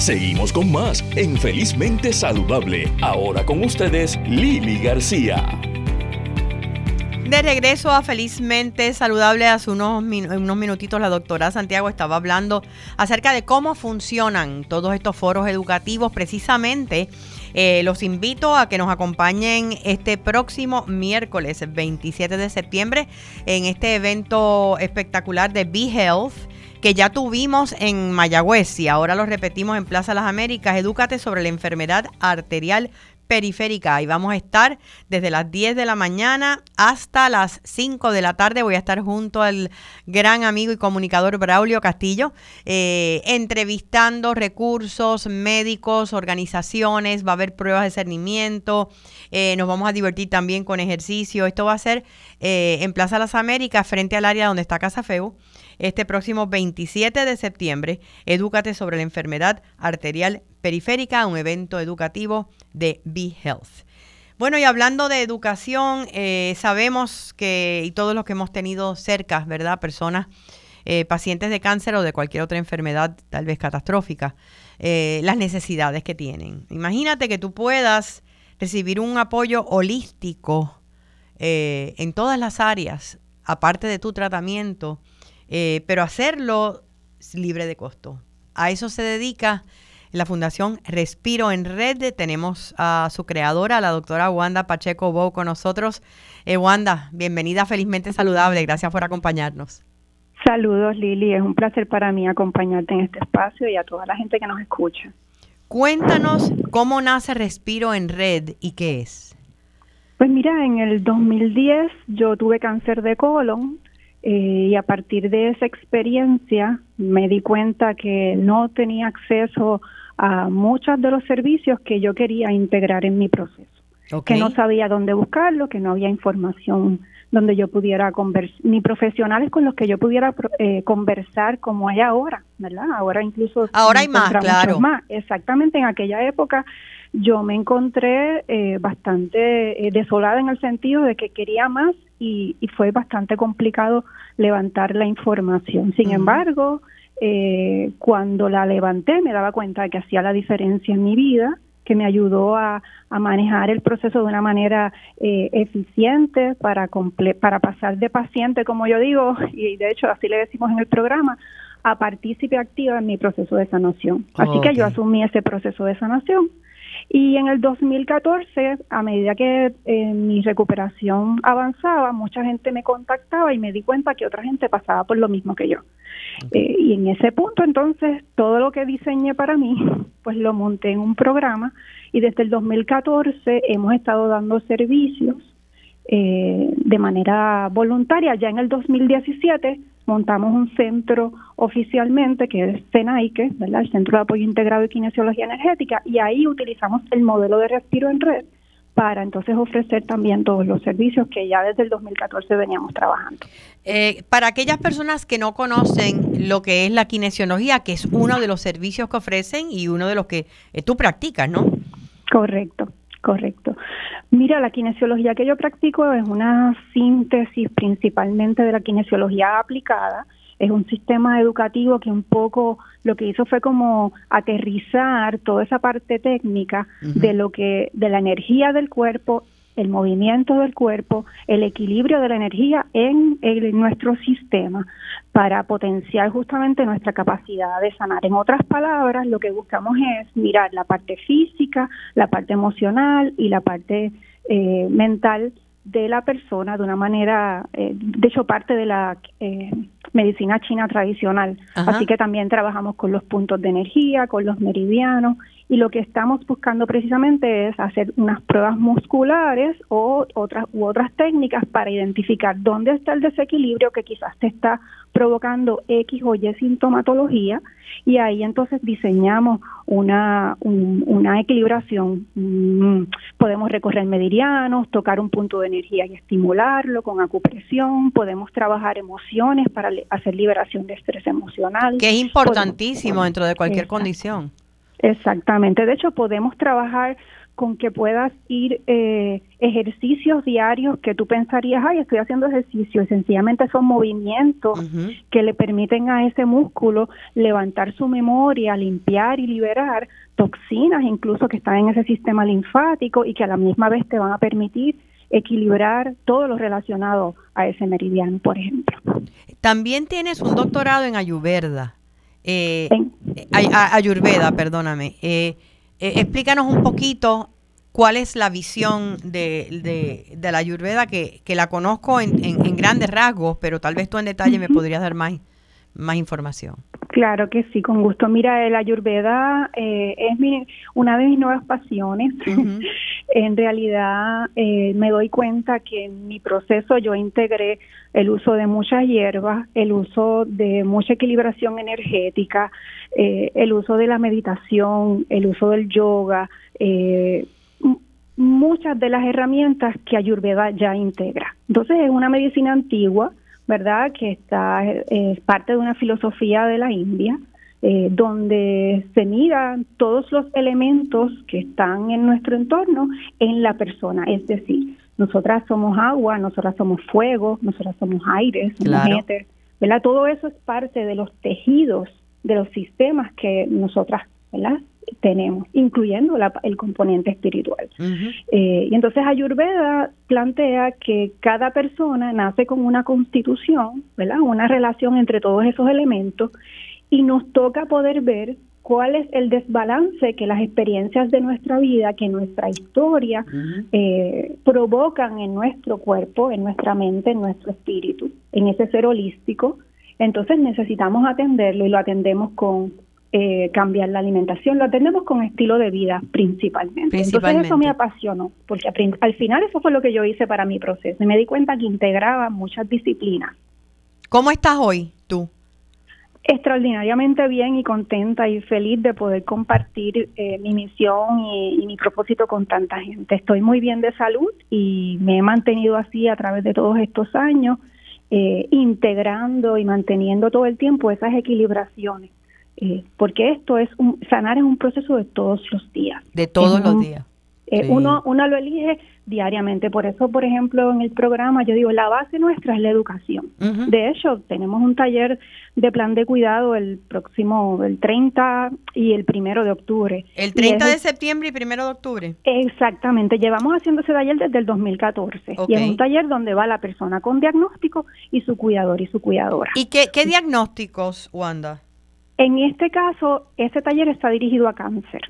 Seguimos con más en Felizmente Saludable. Ahora con ustedes, Lili García. De regreso a Felizmente Saludable, hace unos, unos minutitos la doctora Santiago estaba hablando acerca de cómo funcionan todos estos foros educativos. Precisamente eh, los invito a que nos acompañen este próximo miércoles 27 de septiembre en este evento espectacular de Be Health que ya tuvimos en Mayagüez y ahora lo repetimos en Plaza Las Américas. Edúcate sobre la enfermedad arterial periférica. Y vamos a estar desde las 10 de la mañana hasta las 5 de la tarde. Voy a estar junto al gran amigo y comunicador Braulio Castillo, eh, entrevistando recursos médicos, organizaciones, va a haber pruebas de cernimiento, eh, nos vamos a divertir también con ejercicio. Esto va a ser eh, en Plaza Las Américas, frente al área donde está Casa Feu este próximo 27 de septiembre. Edúcate sobre la enfermedad arterial periférica, un evento educativo de Be Health. Bueno, y hablando de educación, eh, sabemos que, y todos los que hemos tenido cerca, ¿verdad? Personas, eh, pacientes de cáncer o de cualquier otra enfermedad, tal vez catastrófica, eh, las necesidades que tienen. Imagínate que tú puedas recibir un apoyo holístico en todas las áreas, aparte de tu tratamiento, pero hacerlo libre de costo. A eso se dedica la Fundación Respiro en Red. Tenemos a su creadora, la doctora Wanda Pacheco Bow, con nosotros. Eh, Wanda, bienvenida Felizmente Saludable. Gracias por acompañarnos. Saludos, Lili. Es un placer para mí acompañarte en este espacio y a toda la gente que nos escucha. Cuéntanos cómo nace Respiro en Red y qué es. Pues mira, en el 2010 yo tuve cáncer de colon eh, y a partir de esa experiencia me di cuenta que no tenía acceso a muchos de los servicios que yo quería integrar en mi proceso. Que no sabía dónde buscarlo, que no había información donde yo pudiera conversar, ni profesionales con los que yo pudiera eh, conversar como hay ahora, ¿verdad? Ahora incluso... Ahora hay más, claro. Más. Exactamente, en aquella época yo me encontré eh, bastante eh, desolada en el sentido de que quería más y, fue bastante complicado levantar la información. Sin embargo, eh, cuando la levanté me daba cuenta de que hacía la diferencia en mi vida, que me ayudó a, manejar el proceso de una manera eficiente para, para pasar de paciente, como yo digo, y de hecho así le decimos en el programa, a partícipe activa en mi proceso de sanación. Así que yo asumí ese proceso de sanación Y en el 2014, a medida que eh, mi recuperación avanzaba, mucha gente me contactaba y me di cuenta que otra gente pasaba por lo mismo que yo. Eh, y en ese punto, entonces, todo lo que diseñé para mí, pues lo monté en un programa y desde el 2014 hemos estado dando servicios eh, de manera voluntaria. Ya en el 2017 montamos un centro oficialmente que es CENAICE, ¿verdad? el Centro de Apoyo Integrado de Kinesiología Energética, y ahí utilizamos el modelo de respiro en red para entonces ofrecer también todos los servicios que ya desde el 2014 veníamos trabajando. Eh, para aquellas personas que no conocen lo que es la kinesiología, que es uno de los servicios que ofrecen y uno de los que eh, tú practicas, ¿no? Correcto. Correcto. Mira, la kinesiología que yo practico es una síntesis principalmente de la kinesiología aplicada. Es un sistema educativo que un poco lo que hizo fue como aterrizar toda esa parte técnica de lo que de la energía del cuerpo el movimiento del cuerpo, el equilibrio de la energía en, nuestro sistema para potenciar justamente nuestra capacidad de sanar. En otras palabras, lo que buscamos es mirar la parte física, la parte emocional y la parte eh, mental de la persona de una manera, eh, de hecho parte de la eh, medicina china tradicional. Así que también trabajamos con los puntos de energía, con los meridianos y lo que estamos buscando precisamente es hacer unas pruebas musculares o otras u otras técnicas para identificar dónde está el desequilibrio que quizás te está provocando X o Y sintomatología y ahí entonces diseñamos una, una equilibración. Mm, podemos recorrer meridianos, tocar un punto de energía y estimularlo con acupresión, podemos trabajar emociones para hacer liberación de estrés emocional. Que es importantísimo dentro de cualquier condición. Exactamente. De hecho, podemos trabajar con que puedas ir eh, ejercicios diarios que tú pensarías, ay, estoy haciendo ejercicio, y sencillamente son movimientos que le permiten a ese músculo levantar su memoria, limpiar y liberar toxinas incluso que están en ese sistema linfático y que a la misma vez te van a permitir equilibrar todo lo relacionado a ese meridiano, por ejemplo. También tienes un doctorado en Ayurveda. Eh, Ayurveda, perdóname. Eh, eh, explícanos un poquito cuál es la visión de, de, la Ayurveda, que, que la conozco en, en, grandes rasgos, pero tal vez tú en detalle me podrías dar más, más información. Claro que sí, con gusto. Mira, la Ayurveda eh, es mi, una de mis nuevas pasiones. en realidad eh, me doy cuenta que en mi proceso yo integré el uso de muchas hierbas, el uso de mucha equilibración energética, eh, el uso de la meditación, el uso del yoga, muchas de las herramientas que Ayurveda ya integra. Entonces es una medicina antigua ¿verdad? Que está es parte de una filosofía de la India, eh, donde se miran todos los elementos que están en nuestro entorno en la persona, es decir, nosotras somos agua, nosotras somos fuego, nosotras somos aire, somos éter, ¿verdad? Todo eso es parte de los tejidos, de los sistemas que nosotras, ¿verdad? Tenemos, incluyendo el componente espiritual. Eh, y entonces Ayurveda plantea que cada persona nace con una constitución, ¿verdad? Una relación entre todos esos elementos y nos toca poder ver cuál es el desbalance que las experiencias de nuestra vida, que nuestra historia eh, provocan en nuestro cuerpo, en nuestra mente, en nuestro espíritu, en ese ser holístico. Entonces necesitamos atenderlo y lo atendemos con eh, cambiar la alimentación. Lo atendemos con estilo de vida principalmente. Entonces eso me apasionó, porque al final eso fue lo que yo hice para mi proceso. Y me di cuenta que integraba muchas disciplinas. ¿Cómo estás hoy tú? Extraordinariamente bien y contenta y feliz de poder compartir eh, mi misión y, mi propósito con tanta gente. Estoy muy bien de salud y me he mantenido así a través de todos estos años, eh, integrando y manteniendo todo el tiempo esas equilibraciones eh, porque esto es un, sanar es un proceso de todos los días. De todos los días. Eh, uno, uno lo elige diariamente. Por eso, por ejemplo, en el programa yo digo, la base nuestra es la educación. De hecho, tenemos un taller de plan de cuidado el próximo, el 30 y el primero de octubre. El 30 de septiembre y primero de octubre. Exactamente. Llevamos haciendo ese taller desde el 2014. Y es un taller donde va la persona con diagnóstico y su cuidador y su cuidadora. ¿Y qué, qué diagnósticos, Wanda? En este caso, ese taller está dirigido a cáncer.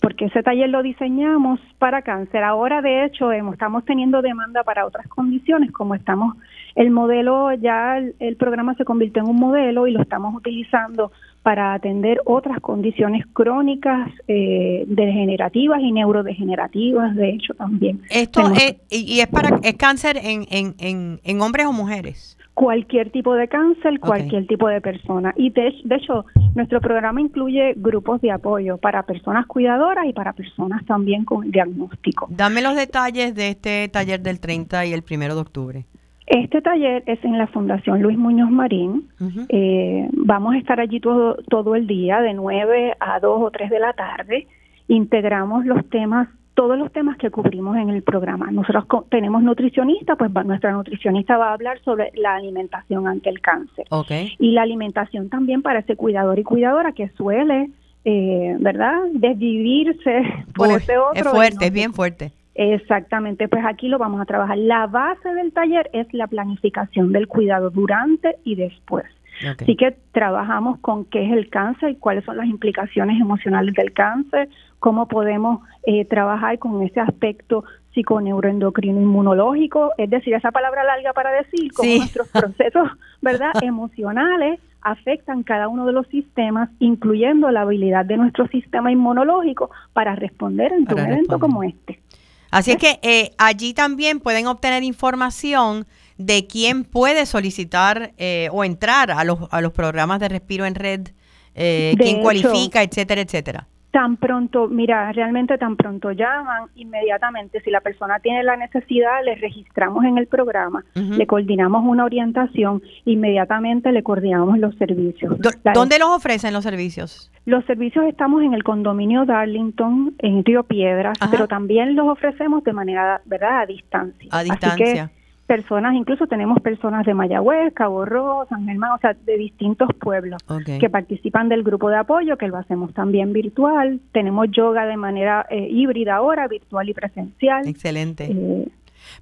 Porque ese taller lo diseñamos para cáncer. Ahora, de hecho, estamos teniendo demanda para otras condiciones, como estamos, el modelo, ya el, programa se convirtió en un modelo y lo estamos utilizando para atender otras condiciones crónicas, eh, degenerativas y neurodegenerativas, de hecho, también. ¿Esto es, y es para, es cáncer en, en, en, en hombres o mujeres? Cualquier tipo de cáncer, cualquier tipo de persona. Y de, hecho, nuestro programa incluye grupos de apoyo para personas cuidadoras y para personas también con diagnóstico. Dame los detalles de este taller del 30 y el 1 de octubre. Este taller es en la Fundación Luis Muñoz Marín. Eh, vamos a estar allí todo, todo el día, de 9 a 2 o 3 de la tarde. Integramos los temas todos los temas que cubrimos en el programa. Nosotros tenemos nutricionista, pues nuestra nutricionista va a hablar sobre la alimentación ante el cáncer. Y la alimentación también para ese cuidador y cuidadora que suele, eh, ¿verdad?, desvivirse por ese otro. Es fuerte, es bien fuerte. Exactamente, pues aquí lo vamos a trabajar. La base del taller es la planificación del cuidado durante y después. Así que trabajamos con qué es el cáncer y cuáles son las implicaciones emocionales del cáncer, cómo podemos eh, trabajar con ese aspecto psiconeuroendocrino inmunológico, es decir, esa palabra larga para decir cómo nuestros procesos, ¿verdad?, emocionales afectan cada uno de los sistemas, incluyendo la habilidad de nuestro sistema inmunológico para responder en un evento como este. Así es que eh, allí también pueden obtener información de quién puede solicitar eh, o entrar a los, a los programas de respiro en red, eh, quién cualifica, etcétera, etcétera. Tan pronto, mira, realmente tan pronto llaman, inmediatamente, si la persona tiene la necesidad, le registramos en el programa, le coordinamos una orientación, inmediatamente le coordinamos los servicios. ¿Dónde los ofrecen los servicios? Los servicios estamos en el condominio Darlington, en Río Piedras, pero también los ofrecemos de manera, ¿verdad?, a distancia. A distancia personas, incluso tenemos personas de Mayagüez, Cabo Rojo, San Germán, o sea, de distintos pueblos que participan del grupo de apoyo, que lo hacemos también virtual. Tenemos yoga de manera eh, híbrida ahora, virtual y presencial. Excelente. Eh,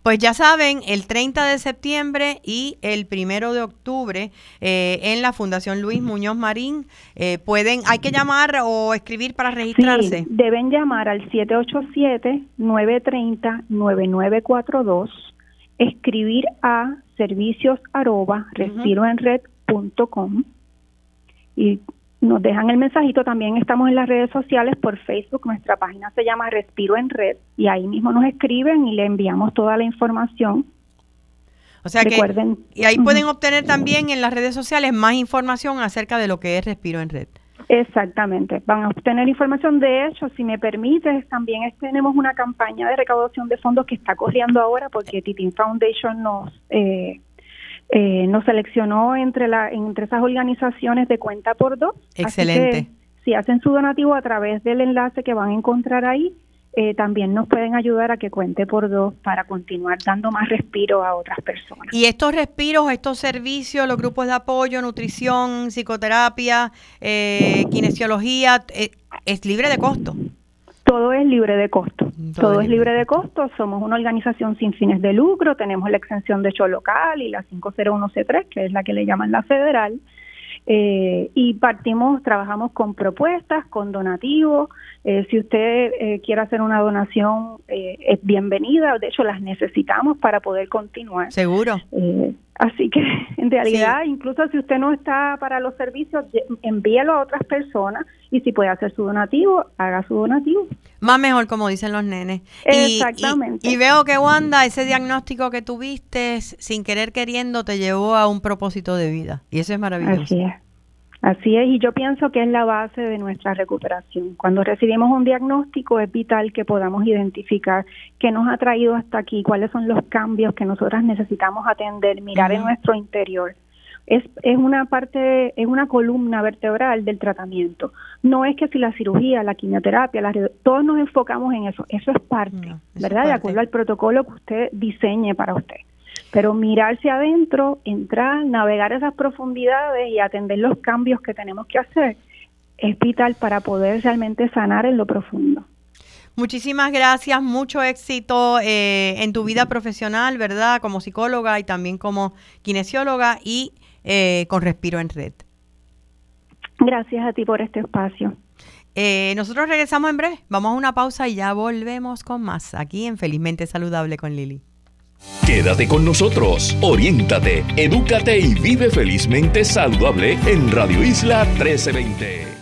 pues ya saben, el 30 de septiembre y el primero de octubre eh, en la Fundación Luis Muñoz Marín pueden, hay que llamar o escribir para registrarse. Sí, deben llamar al 787-930-9942 escribir a servicios arroba respiroenred.com y nos dejan el mensajito. También estamos en las redes sociales por Facebook. Nuestra página se llama Respiro en Red y ahí mismo nos escriben y le enviamos toda la información. O sea que y ahí pueden obtener también en las redes sociales más información acerca de lo que es Respiro en Red. Exactamente, van a obtener información. De hecho, si me permites, también tenemos una campaña de recaudación de fondos que está corriendo ahora porque Titin Foundation nos eh, eh, nos seleccionó entre la entre esas organizaciones de cuenta por dos. Excelente. si hacen su donativo a través del enlace que van a encontrar ahí, eh, también nos pueden ayudar a que cuente por dos para continuar dando más respiro a otras personas. Y estos respiros, estos servicios, los grupos de apoyo, nutrición, psicoterapia, eh, kinesiología, eh, es libre de costo. Todo es libre de costo. Todo, es libre de costo. Somos una organización sin fines de lucro. Tenemos la exención de hecho local y la 501C3, que es la que le llaman la federal. Eh, y partimos, trabajamos con propuestas, con donativos. Eh, si usted eh, quiere hacer una donación, es bienvenida. De hecho, las necesitamos para poder continuar. Seguro. Así que, en realidad, incluso si usted no está para los servicios, envíelo a otras personas y si puede hacer su donativo, haga su donativo. Más mejor, como dicen los nenes. Exactamente. Y, veo que, Wanda, ese diagnóstico que tuviste, sin querer queriendo, te llevó a un propósito de vida. Y eso es maravilloso. Así es. Así es, y yo pienso que es la base de nuestra recuperación. Cuando recibimos un diagnóstico es vital que podamos identificar qué nos ha traído hasta aquí, cuáles son los cambios que nosotras necesitamos atender, mirar en nuestro interior es, es una parte, es una columna vertebral del tratamiento. No es que si la cirugía, la quimioterapia, la, todos nos enfocamos en eso, eso es parte, ¿verdad? De acuerdo al protocolo que usted diseñe para usted. Pero mirarse adentro, entrar, navegar esas profundidades y atender los cambios que tenemos que hacer es vital para poder realmente sanar en lo profundo. Muchísimas gracias, mucho éxito eh, en tu vida profesional, ¿verdad? Como psicóloga y también como kinesióloga y eh, con Respiro en Red. Gracias a ti por este espacio. Eh, nosotros regresamos en breve, vamos a una pausa y ya volvemos con más aquí en Felizmente Saludable con Lili. Quédate con nosotros, oriéntate, edúcate y vive felizmente saludable en Radio Isla 1320.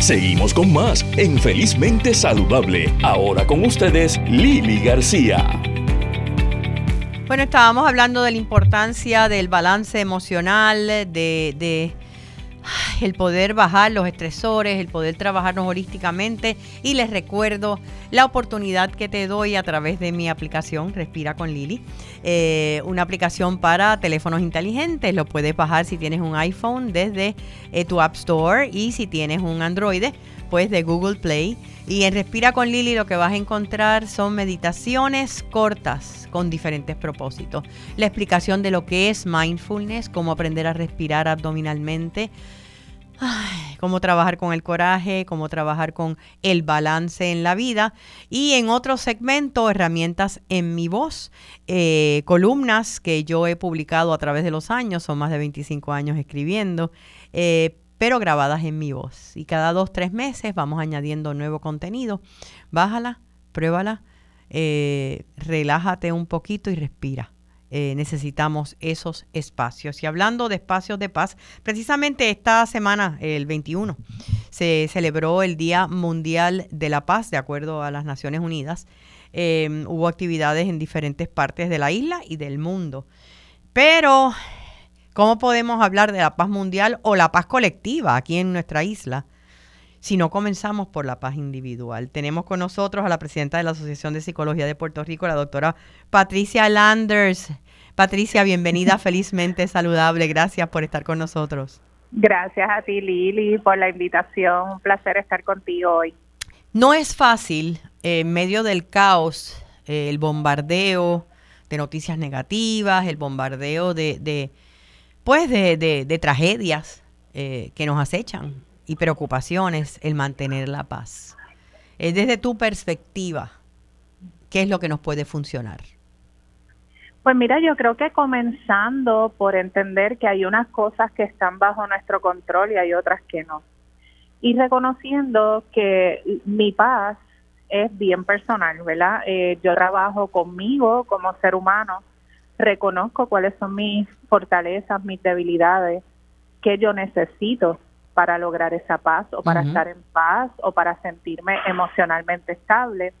Seguimos con más en Felizmente Saludable. Ahora con ustedes, Lili García. Bueno, estábamos hablando de la importancia del balance emocional, de, el poder bajar los estresores, el poder trabajarnos holísticamente. Y les recuerdo la oportunidad que te doy a través de mi aplicación Respira con Lili. Eh, una aplicación para teléfonos inteligentes. Lo puedes bajar si tienes un iPhone desde eh, tu App Store y si tienes un Android, de Google Play. Y en Respira con Lili lo que vas a encontrar son meditaciones cortas con diferentes propósitos. La explicación de lo que es mindfulness, cómo aprender a respirar abdominalmente cómo trabajar con el coraje, cómo trabajar con el balance en la vida. Y en otro segmento, herramientas en mi voz, eh, columnas que yo he publicado a través de los años, son más de 25 años escribiendo, eh, pero grabadas en mi voz. Y cada dos, tres meses vamos añadiendo nuevo contenido. Bájala, pruébala, eh, relájate un poquito y respira. Eh, necesitamos esos espacios. Y hablando de espacios de paz, precisamente esta semana, el 21, se celebró el Día Mundial de la Paz, de acuerdo a las Naciones Unidas. Em, hubo actividades en diferentes partes de la isla y del mundo. Pero, ¿cómo podemos hablar de la paz mundial o la paz colectiva aquí en nuestra isla? si no comenzamos por la paz individual. Tenemos con nosotros a la presidenta de la Asociación de Psicología de Puerto Rico, la doctora Patricia Landers. Patricia, bienvenida felizmente saludable. Gracias por estar con nosotros. Gracias a ti, Lili, por la invitación. Un placer estar contigo hoy. No es fácil, en medio del caos, eh, el bombardeo de noticias negativas, el bombardeo de, pues de, tragedias eh, que nos acechan y preocupaciones, el mantener la paz. Eh, desde tu perspectiva, ¿qué es lo que nos puede funcionar? Pues mira, yo creo que comenzando por entender que hay unas cosas que están bajo nuestro control y hay otras que no. Y reconociendo que mi paz es bien personal, ¿verdad? Eh, yo trabajo conmigo como ser humano, reconozco cuáles son mis fortalezas, mis debilidades, qué yo necesito para lograr esa paz o para estar en paz o para sentirme emocionalmente estable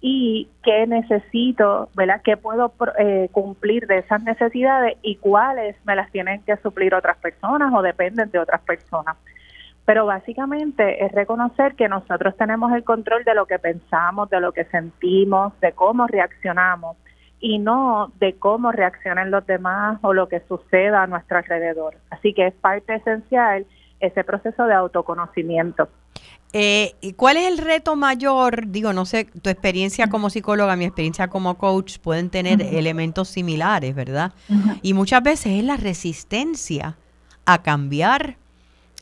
y qué necesito, ¿verdad? ¿Qué puedo eh, cumplir de esas necesidades y cuáles me las tienen que suplir otras personas o dependen de otras personas? Pero básicamente es reconocer que nosotros tenemos el control de lo que pensamos, de lo que sentimos, de cómo reaccionamos y no de cómo reaccionan los demás o lo que suceda a nuestro alrededor. Así que es parte esencial ese proceso de autoconocimiento. Eh, ¿Cuál es el reto mayor? Digo, no sé, tu experiencia como psicóloga, mi experiencia como coach pueden tener elementos similares, ¿verdad? Y muchas veces es la resistencia a cambiar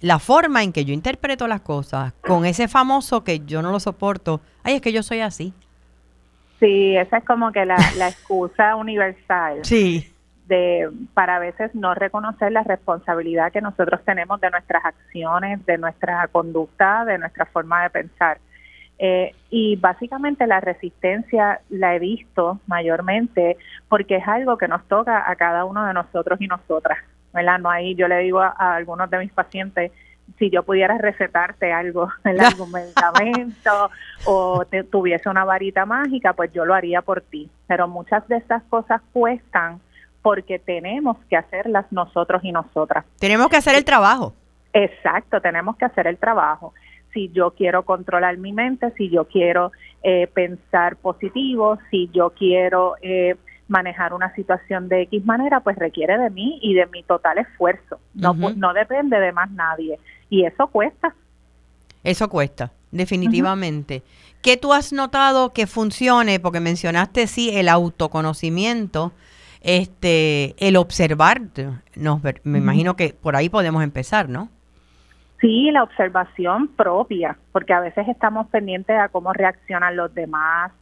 la forma en que yo interpreto las cosas con ese famoso que yo no lo soporto. Ay, es que yo soy así. Sí, esa es como que la, la excusa universal. Sí de para a veces no reconocer la responsabilidad que nosotros tenemos de nuestras acciones, de nuestra conducta, de nuestra forma de pensar. Eh, y básicamente la resistencia la he visto mayormente porque es algo que nos toca a cada uno de nosotros y nosotras. ¿verdad? No hay, yo le digo a, algunos de mis pacientes, si yo pudiera recetarte algo, algún medicamento o te, tuviese una varita mágica, pues yo lo haría por ti. Pero muchas de estas cosas cuestan porque tenemos que hacerlas nosotros y nosotras. Tenemos que hacer el trabajo. Exacto, tenemos que hacer el trabajo. Si yo quiero controlar mi mente, si yo quiero eh, pensar positivo, si yo quiero eh, manejar una situación de X manera, pues requiere de mí y de mi total esfuerzo. No, no depende de más nadie. Y eso cuesta. Eso cuesta, definitivamente. ¿Qué tú has notado que funcione? Porque mencionaste sí el autoconocimiento, este, el observar. Nos, me imagino que por ahí podemos empezar, ¿no? Sí, la observación propia, porque a veces estamos pendientes a cómo reaccionan los demás,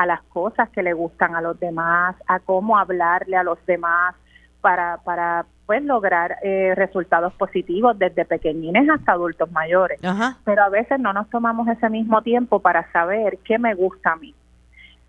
a las cosas que le gustan a los demás, a cómo hablarle a los demás para, para pues lograr eh, resultados positivos desde pequeñines hasta adultos mayores. Pero a veces no nos tomamos ese mismo tiempo para saber qué me gusta a mí,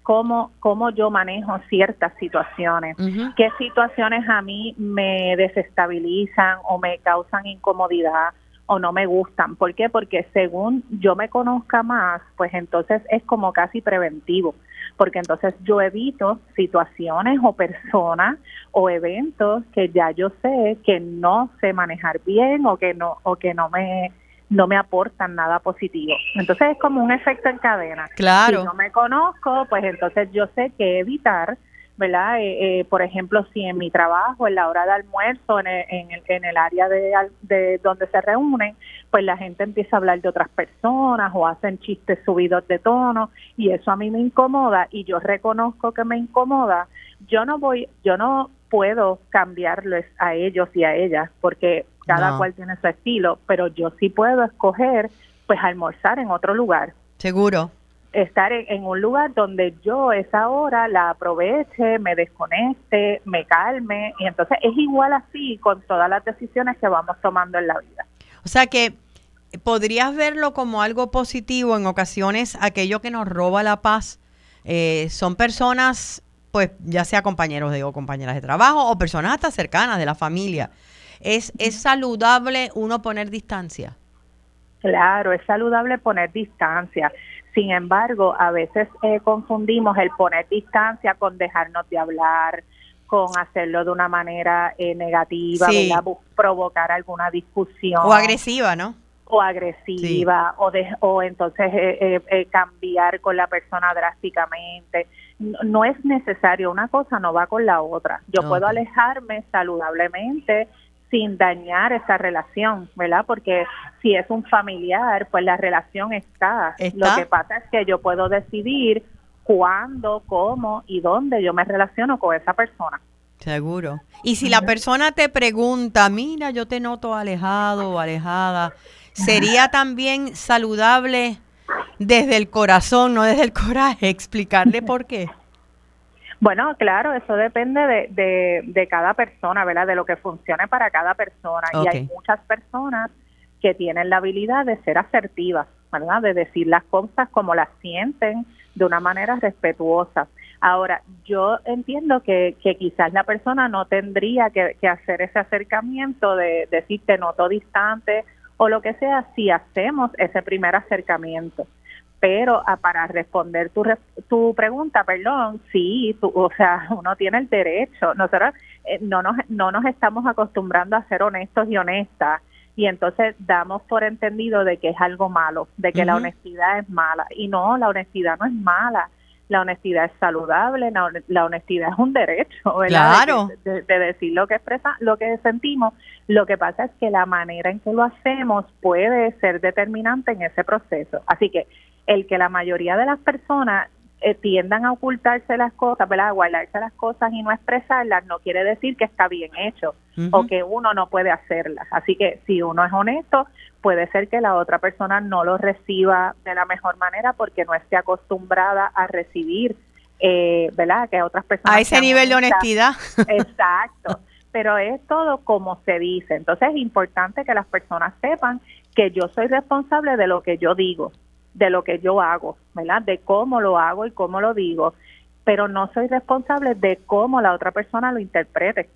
cómo, cómo yo manejo ciertas situaciones, qué situaciones a mí me desestabilizan o me causan incomodidad o no me gustan. ¿Por qué? Porque según yo me conozca más, pues entonces es como casi preventivo porque entonces yo evito situaciones o personas o eventos que ya yo sé que no sé manejar bien o que no o que no me no me aportan nada positivo. Entonces es como un efecto en cadena. Claro. Si no me conozco, pues entonces yo sé que evitar ¿verdad? Eh, eh, por ejemplo, si en mi trabajo, en la hora de almuerzo, en el, en el, en el área de, de, donde se reúnen, pues la gente empieza a hablar de otras personas o hacen chistes subidos de tono y eso a mí me incomoda y yo reconozco que me incomoda, yo no voy, yo no puedo cambiarles a ellos y a ellas porque cada cual tiene su estilo, pero yo sí puedo escoger pues almorzar en otro lugar. Seguro estar en, un lugar donde yo esa hora la aproveche, me desconecte, me calme y entonces es igual así con todas las decisiones que vamos tomando en la vida. O sea que podrías verlo como algo positivo en ocasiones, aquello que nos roba la paz eh, son personas, pues ya sea compañeros de o compañeras de trabajo o personas hasta cercanas de la familia. ¿Es, es saludable uno poner distancia? Claro, es saludable poner distancia. Sin embargo, a veces eh, confundimos el poner distancia con dejarnos de hablar, con hacerlo de una manera eh, negativa, provocar alguna discusión. O agresiva, ¿no? O agresiva, o, de, o entonces eh, cambiar con la persona drásticamente. No, es necesario, una cosa no va con la otra. Yo puedo alejarme saludablemente sin dañar esa relación, ¿verdad? Porque si es un familiar, pues la relación está. Lo que pasa es que yo puedo decidir cuándo, cómo y dónde yo me relaciono con esa persona. Seguro. Y si la persona te pregunta, mira, yo te noto alejado o alejada, ¿sería también saludable desde el corazón, no desde el coraje, explicarle por qué? Bueno, claro, eso depende de, de, cada persona, ¿verdad? De lo que funcione para cada persona. Y hay muchas personas que tienen la habilidad de ser asertivas, ¿verdad? De decir las cosas como las sienten de una manera respetuosa. Ahora, yo entiendo que, que quizás la persona no tendría que, que hacer ese acercamiento de decir te noto distante o lo que sea si hacemos ese primer acercamiento pero ah, para responder tu, tu pregunta, perdón, sí, o sea, uno tiene el derecho. Nosotros eh, no, nos, no nos estamos acostumbrando a ser honestos y honestas y entonces damos por entendido de que es algo malo, de que la honestidad es mala. Y no, la honestidad no es mala. La honestidad es saludable, la, honestidad es un derecho, ¿verdad? Claro. De, de, decir lo que expresa, lo que sentimos. Lo que pasa es que la manera en que lo hacemos puede ser determinante en ese proceso. Así que el que la mayoría de las personas eh, tiendan a ocultarse las cosas, ¿verdad? a guardarse las cosas y no expresarlas, no quiere decir que está bien hecho o que uno no puede hacerlas. Así que si uno es honesto, puede ser que la otra persona no lo reciba de la mejor manera porque no esté acostumbrada a recibir, eh, ¿verdad? Que otras personas... A ese nivel de honestidad. Exacto. Pero es todo como se dice. Entonces es importante que las personas sepan que yo soy responsable de lo que yo digo de lo que yo hago, ¿verdad? De cómo lo hago y cómo lo digo, pero no soy responsable de cómo la otra persona lo interprete,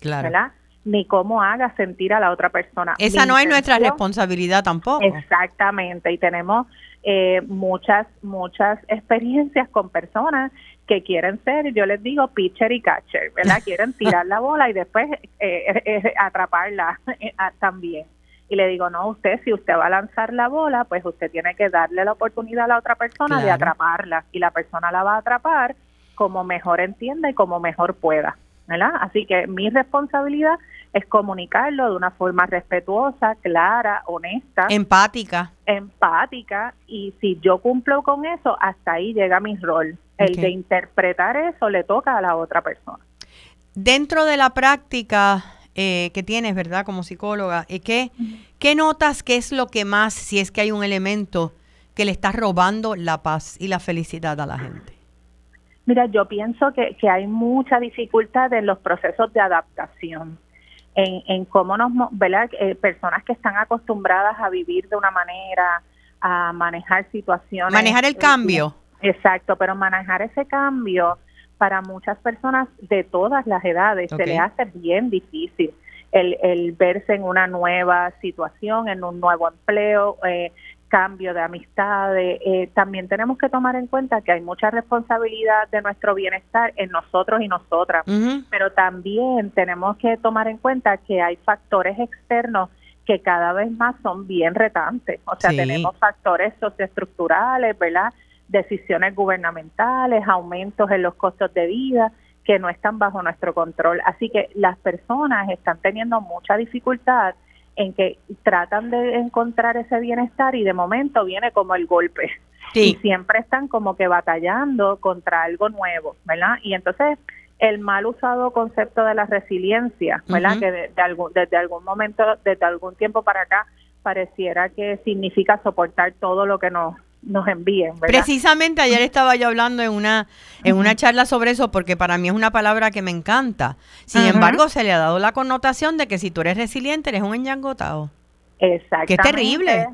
claro. ¿verdad? Ni cómo haga sentir a la otra persona. Esa no es nuestra responsabilidad tampoco. Exactamente, y tenemos eh, muchas, muchas experiencias con personas que quieren ser, yo les digo, pitcher y catcher, ¿verdad? Quieren tirar la bola y después eh, eh, atraparla también y le digo, no, usted, si usted va a lanzar la bola, pues usted tiene que darle la oportunidad a la otra persona de atraparla y la persona la va a atrapar como mejor entienda y como mejor pueda. ¿verdad? Así que mi responsabilidad es comunicarlo de una forma respetuosa, clara, honesta. Empática. Empática. Y si yo cumplo con eso, hasta ahí llega mi rol. El de interpretar eso le toca a la otra persona. Dentro de la práctica eh, que tienes, ¿verdad? Como psicóloga, eh, ¿qué, ¿qué notas qué es lo que más, si es que hay un elemento que le está robando la paz y la felicidad a la gente? Mira, yo pienso que, que hay mucha dificultad en los procesos de adaptación en, en cómo nos, ¿verdad? Eh, personas que están acostumbradas a vivir de una manera, a manejar situaciones. Manejar el cambio. Exacto, pero manejar ese cambio para muchas personas de todas las edades se le hace bien difícil el, el verse en una nueva situación, en un nuevo empleo, eh, cambio de amistades. Eh, también tenemos que tomar en cuenta que hay mucha responsabilidad de nuestro bienestar en nosotros y nosotras, pero también tenemos que tomar en cuenta que hay factores externos que cada vez más son bien retantes. O sea, tenemos factores socioestructurales, ¿verdad? Decisiones gubernamentales, aumentos en los costos de vida que no están bajo nuestro control. Así que las personas están teniendo mucha dificultad en que tratan de encontrar ese bienestar y de momento viene como el golpe. Y siempre están como que batallando contra algo nuevo, ¿verdad? Y entonces el mal usado concepto de la resiliencia, ¿verdad? Que de, algún, desde algún momento, desde algún tiempo para acá, pareciera que significa soportar todo lo que nos nos envíen. Precisamente ayer estaba yo hablando en una en una charla sobre eso porque para mí es una palabra que me encanta. Sin embargo, se le ha dado la connotación de que si tú eres resiliente eres un enyangotado. Exactamente. Qué terrible.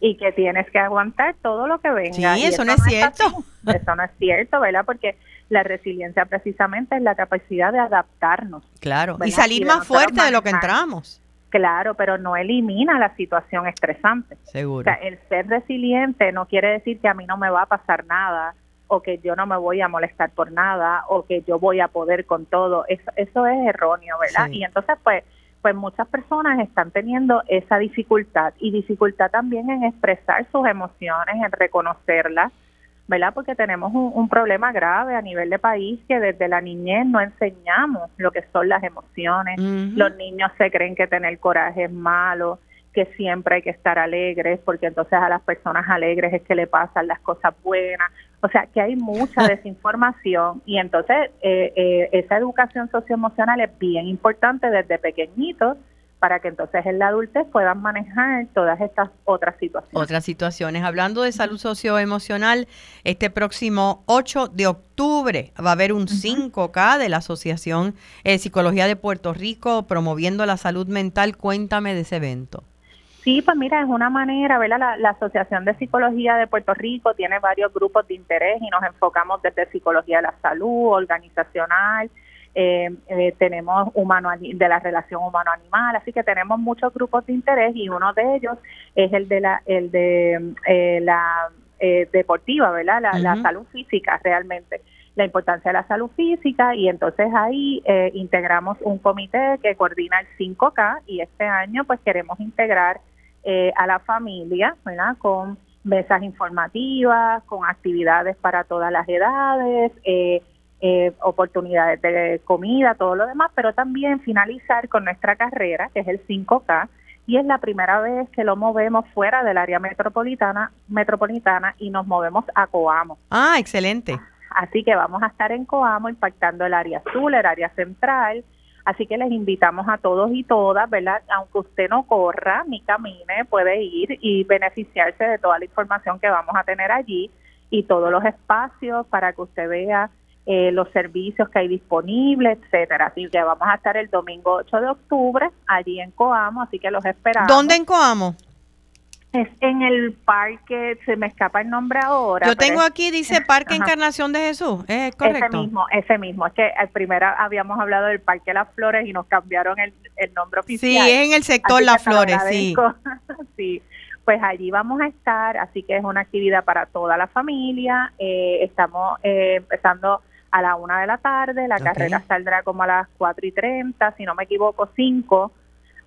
Y que tienes que aguantar todo lo que venga. Sí, eso, no es cierto. eso no es cierto, ¿verdad? Porque la resiliencia precisamente es la capacidad de adaptarnos. Claro, y salir más fuerte de lo que entramos. Claro, pero no elimina la situación estresante. Seguro. O sea, el ser resiliente no quiere decir que a mí no me va a pasar nada o que yo no me voy a molestar por nada o que yo voy a poder con todo. Eso, eso es erróneo, ¿verdad? Y entonces, pues, pues muchas personas están teniendo esa dificultad y dificultad también en expresar sus emociones, en reconocerlas ¿verdad? Porque tenemos un, problema grave a nivel de país que desde la niñez no enseñamos lo que son las emociones. Los niños se creen que tener coraje es malo, que siempre hay que estar alegres, porque entonces a las personas alegres es que le pasan las cosas buenas. O sea, que hay mucha desinformación y entonces eh, eh, esa educación socioemocional es bien importante desde pequeñitos para que entonces en la adultez puedan manejar todas estas otras situaciones. Otras situaciones. Hablando de salud socioemocional, este próximo 8 de octubre va a haber un 5K de la Asociación de Psicología de Puerto Rico promoviendo la salud mental. Cuéntame de ese evento. Sí, pues mira, es una manera, ¿verdad? La, la, Asociación de Psicología de Puerto Rico tiene varios grupos de interés y nos enfocamos desde psicología de la salud, organizacional, eh, eh, tenemos humano de la relación humano-animal, así que tenemos muchos grupos de interés y uno de ellos es el de la, el de eh, la eh, deportiva, ¿verdad? La, salud física realmente la importancia de la salud física y entonces ahí integramos un comité que coordina el 5K y este año pues queremos integrar a la familia, ¿verdad? Con mesas informativas, con actividades para todas las edades, eh, eh, oportunidades de comida, todo lo demás, pero también finalizar con nuestra carrera, que es el 5K, y es la primera vez que lo movemos fuera del área metropolitana, metropolitana y nos movemos a Coamo. Ah, excelente. Así que vamos a estar en Coamo impactando el área azul, el área central. Así que les invitamos a todos y todas, ¿verdad? Aunque usted no corra ni camine, puede ir y beneficiarse de toda la información que vamos a tener allí y todos los espacios para que usted vea eh, los servicios que hay disponibles, etcétera. Así que vamos a estar el domingo 8 de octubre allí en Coamo, así que los esperamos. ¿Dónde en Coamo? Es en el parque, se me escapa el nombre ahora. Yo tengo aquí, dice Parque Encarnación de Jesús, ¿es correcto? Ese mismo, ese mismo. Es que al primero habíamos hablado del Parque Las Flores y nos cambiaron el, nombre oficial. Sí, es en el sector Las Flores, sí. sí pues allí vamos a estar, así que es una actividad para toda la familia. Eh, estamos eh, empezando a la una de la tarde, la carrera saldrá como a las cuatro y treinta, si no me equivoco, cinco.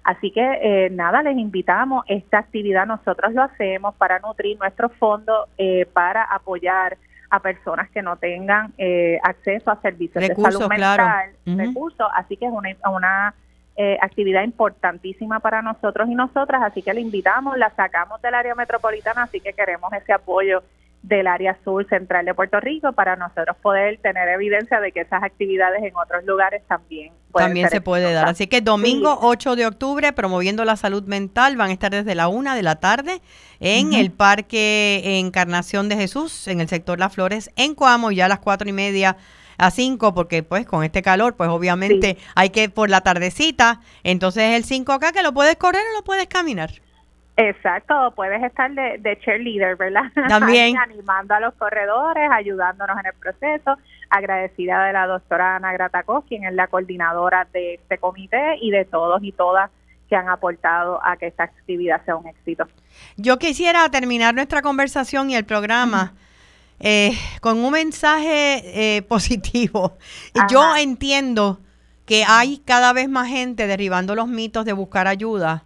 Así que eh, nada, les invitamos. Esta actividad nosotros lo hacemos para nutrir nuestro fondo, eh, para apoyar a personas que no tengan eh, acceso a servicios de salud mental, recursos, así que es una, una eh, actividad importantísima para nosotros y nosotras, así que le invitamos, la sacamos del área metropolitana, así que queremos ese apoyo del área sur central de Puerto Rico para nosotros poder tener evidencia de que esas actividades en otros lugares también también se puede dar. Así que domingo 8 de octubre promoviendo la salud mental van a estar desde la una de la tarde en el Parque Encarnación de Jesús en el sector Las Flores en Coamo ya a las cuatro y media a 5 porque pues con este calor pues obviamente hay que por la tardecita entonces el 5K que lo puedes correr o lo puedes caminar Exacto, puedes estar de, de cheerleader, ¿verdad? También. Animando a los corredores, ayudándonos en el proceso. Agradecida de la doctora Ana Gratacos, quien es la coordinadora de este comité y de todos y todas que han aportado a que esta actividad sea un éxito. Yo quisiera terminar nuestra conversación y el programa eh, con un mensaje eh, positivo. Yo entiendo que hay cada vez más gente derribando los mitos de buscar ayuda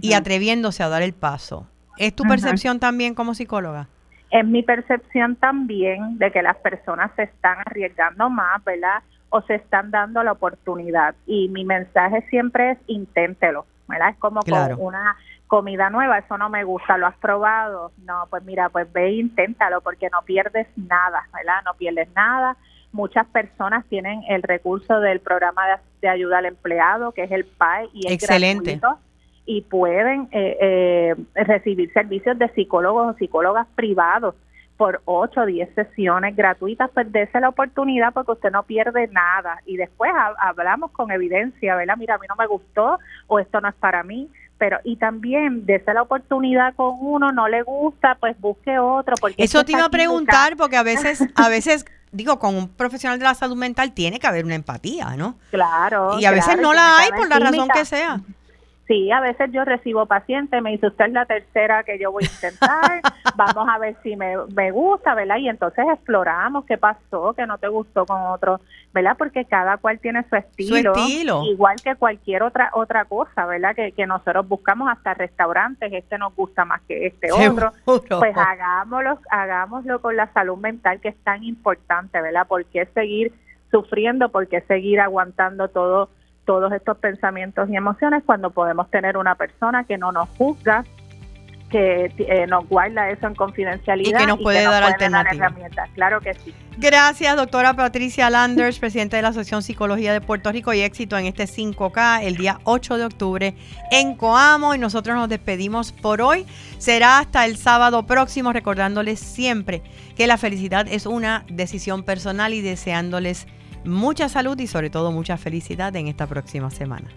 y atreviéndose a dar el paso. ¿Es tu percepción también como psicóloga? Es mi percepción también de que las personas se están arriesgando más, ¿verdad? O se están dando la oportunidad. Y mi mensaje siempre es inténtelo, ¿verdad? Es como con una comida nueva, eso no me gusta, ¿lo has probado? No, pues mira, pues ve e inténtalo porque no pierdes nada, ¿verdad? No pierdes nada. Muchas personas tienen el recurso del programa de, ayuda al empleado, que es el PAE, y es Excelente y pueden eh, eh, recibir servicios de psicólogos o psicólogas privados por 8 o 10 sesiones gratuitas, pues dése la oportunidad porque usted no pierde nada. Y después hablamos con evidencia, ¿verdad? Mira, a mí no me gustó o esto no es para mí. Pero, y también dése la oportunidad con uno, no le gusta, pues busque otro. Porque Eso te iba a preguntar porque a veces, a veces digo, con un profesional de la salud mental tiene que haber una empatía, ¿no? Claro. Y a veces no la hay por la razón que sea. Sí, a veces yo recibo pacientes, me dice, usted es la tercera que yo voy a intentar, vamos a ver si me, me gusta, ¿verdad? Y entonces exploramos qué pasó, que no te gustó con otro, ¿verdad? Porque cada cual tiene su estilo, igual que cualquier otra otra cosa, ¿verdad? Que, que nosotros buscamos hasta restaurantes, este nos gusta más que este otro, pues hagámoslo, hagámoslo con la salud mental que es tan importante, ¿verdad? ¿Por qué seguir sufriendo? ¿Por qué seguir aguantando todo? Todos estos pensamientos y emociones cuando podemos tener una persona que no nos juzga, que eh, nos guarda eso en confidencialidad y que nos puede, dar alternativas. Claro que sí. Gracias, doctora Patricia Landers, presidenta de la Asociación Psicología de Puerto Rico y éxito en este 5K el día 8 de octubre en Coamo y nosotros nos despedimos por hoy. Será hasta el sábado próximo recordándoles siempre que la felicidad es una decisión personal y deseándoles mucha salud y sobre todo mucha felicidad en esta próxima semana.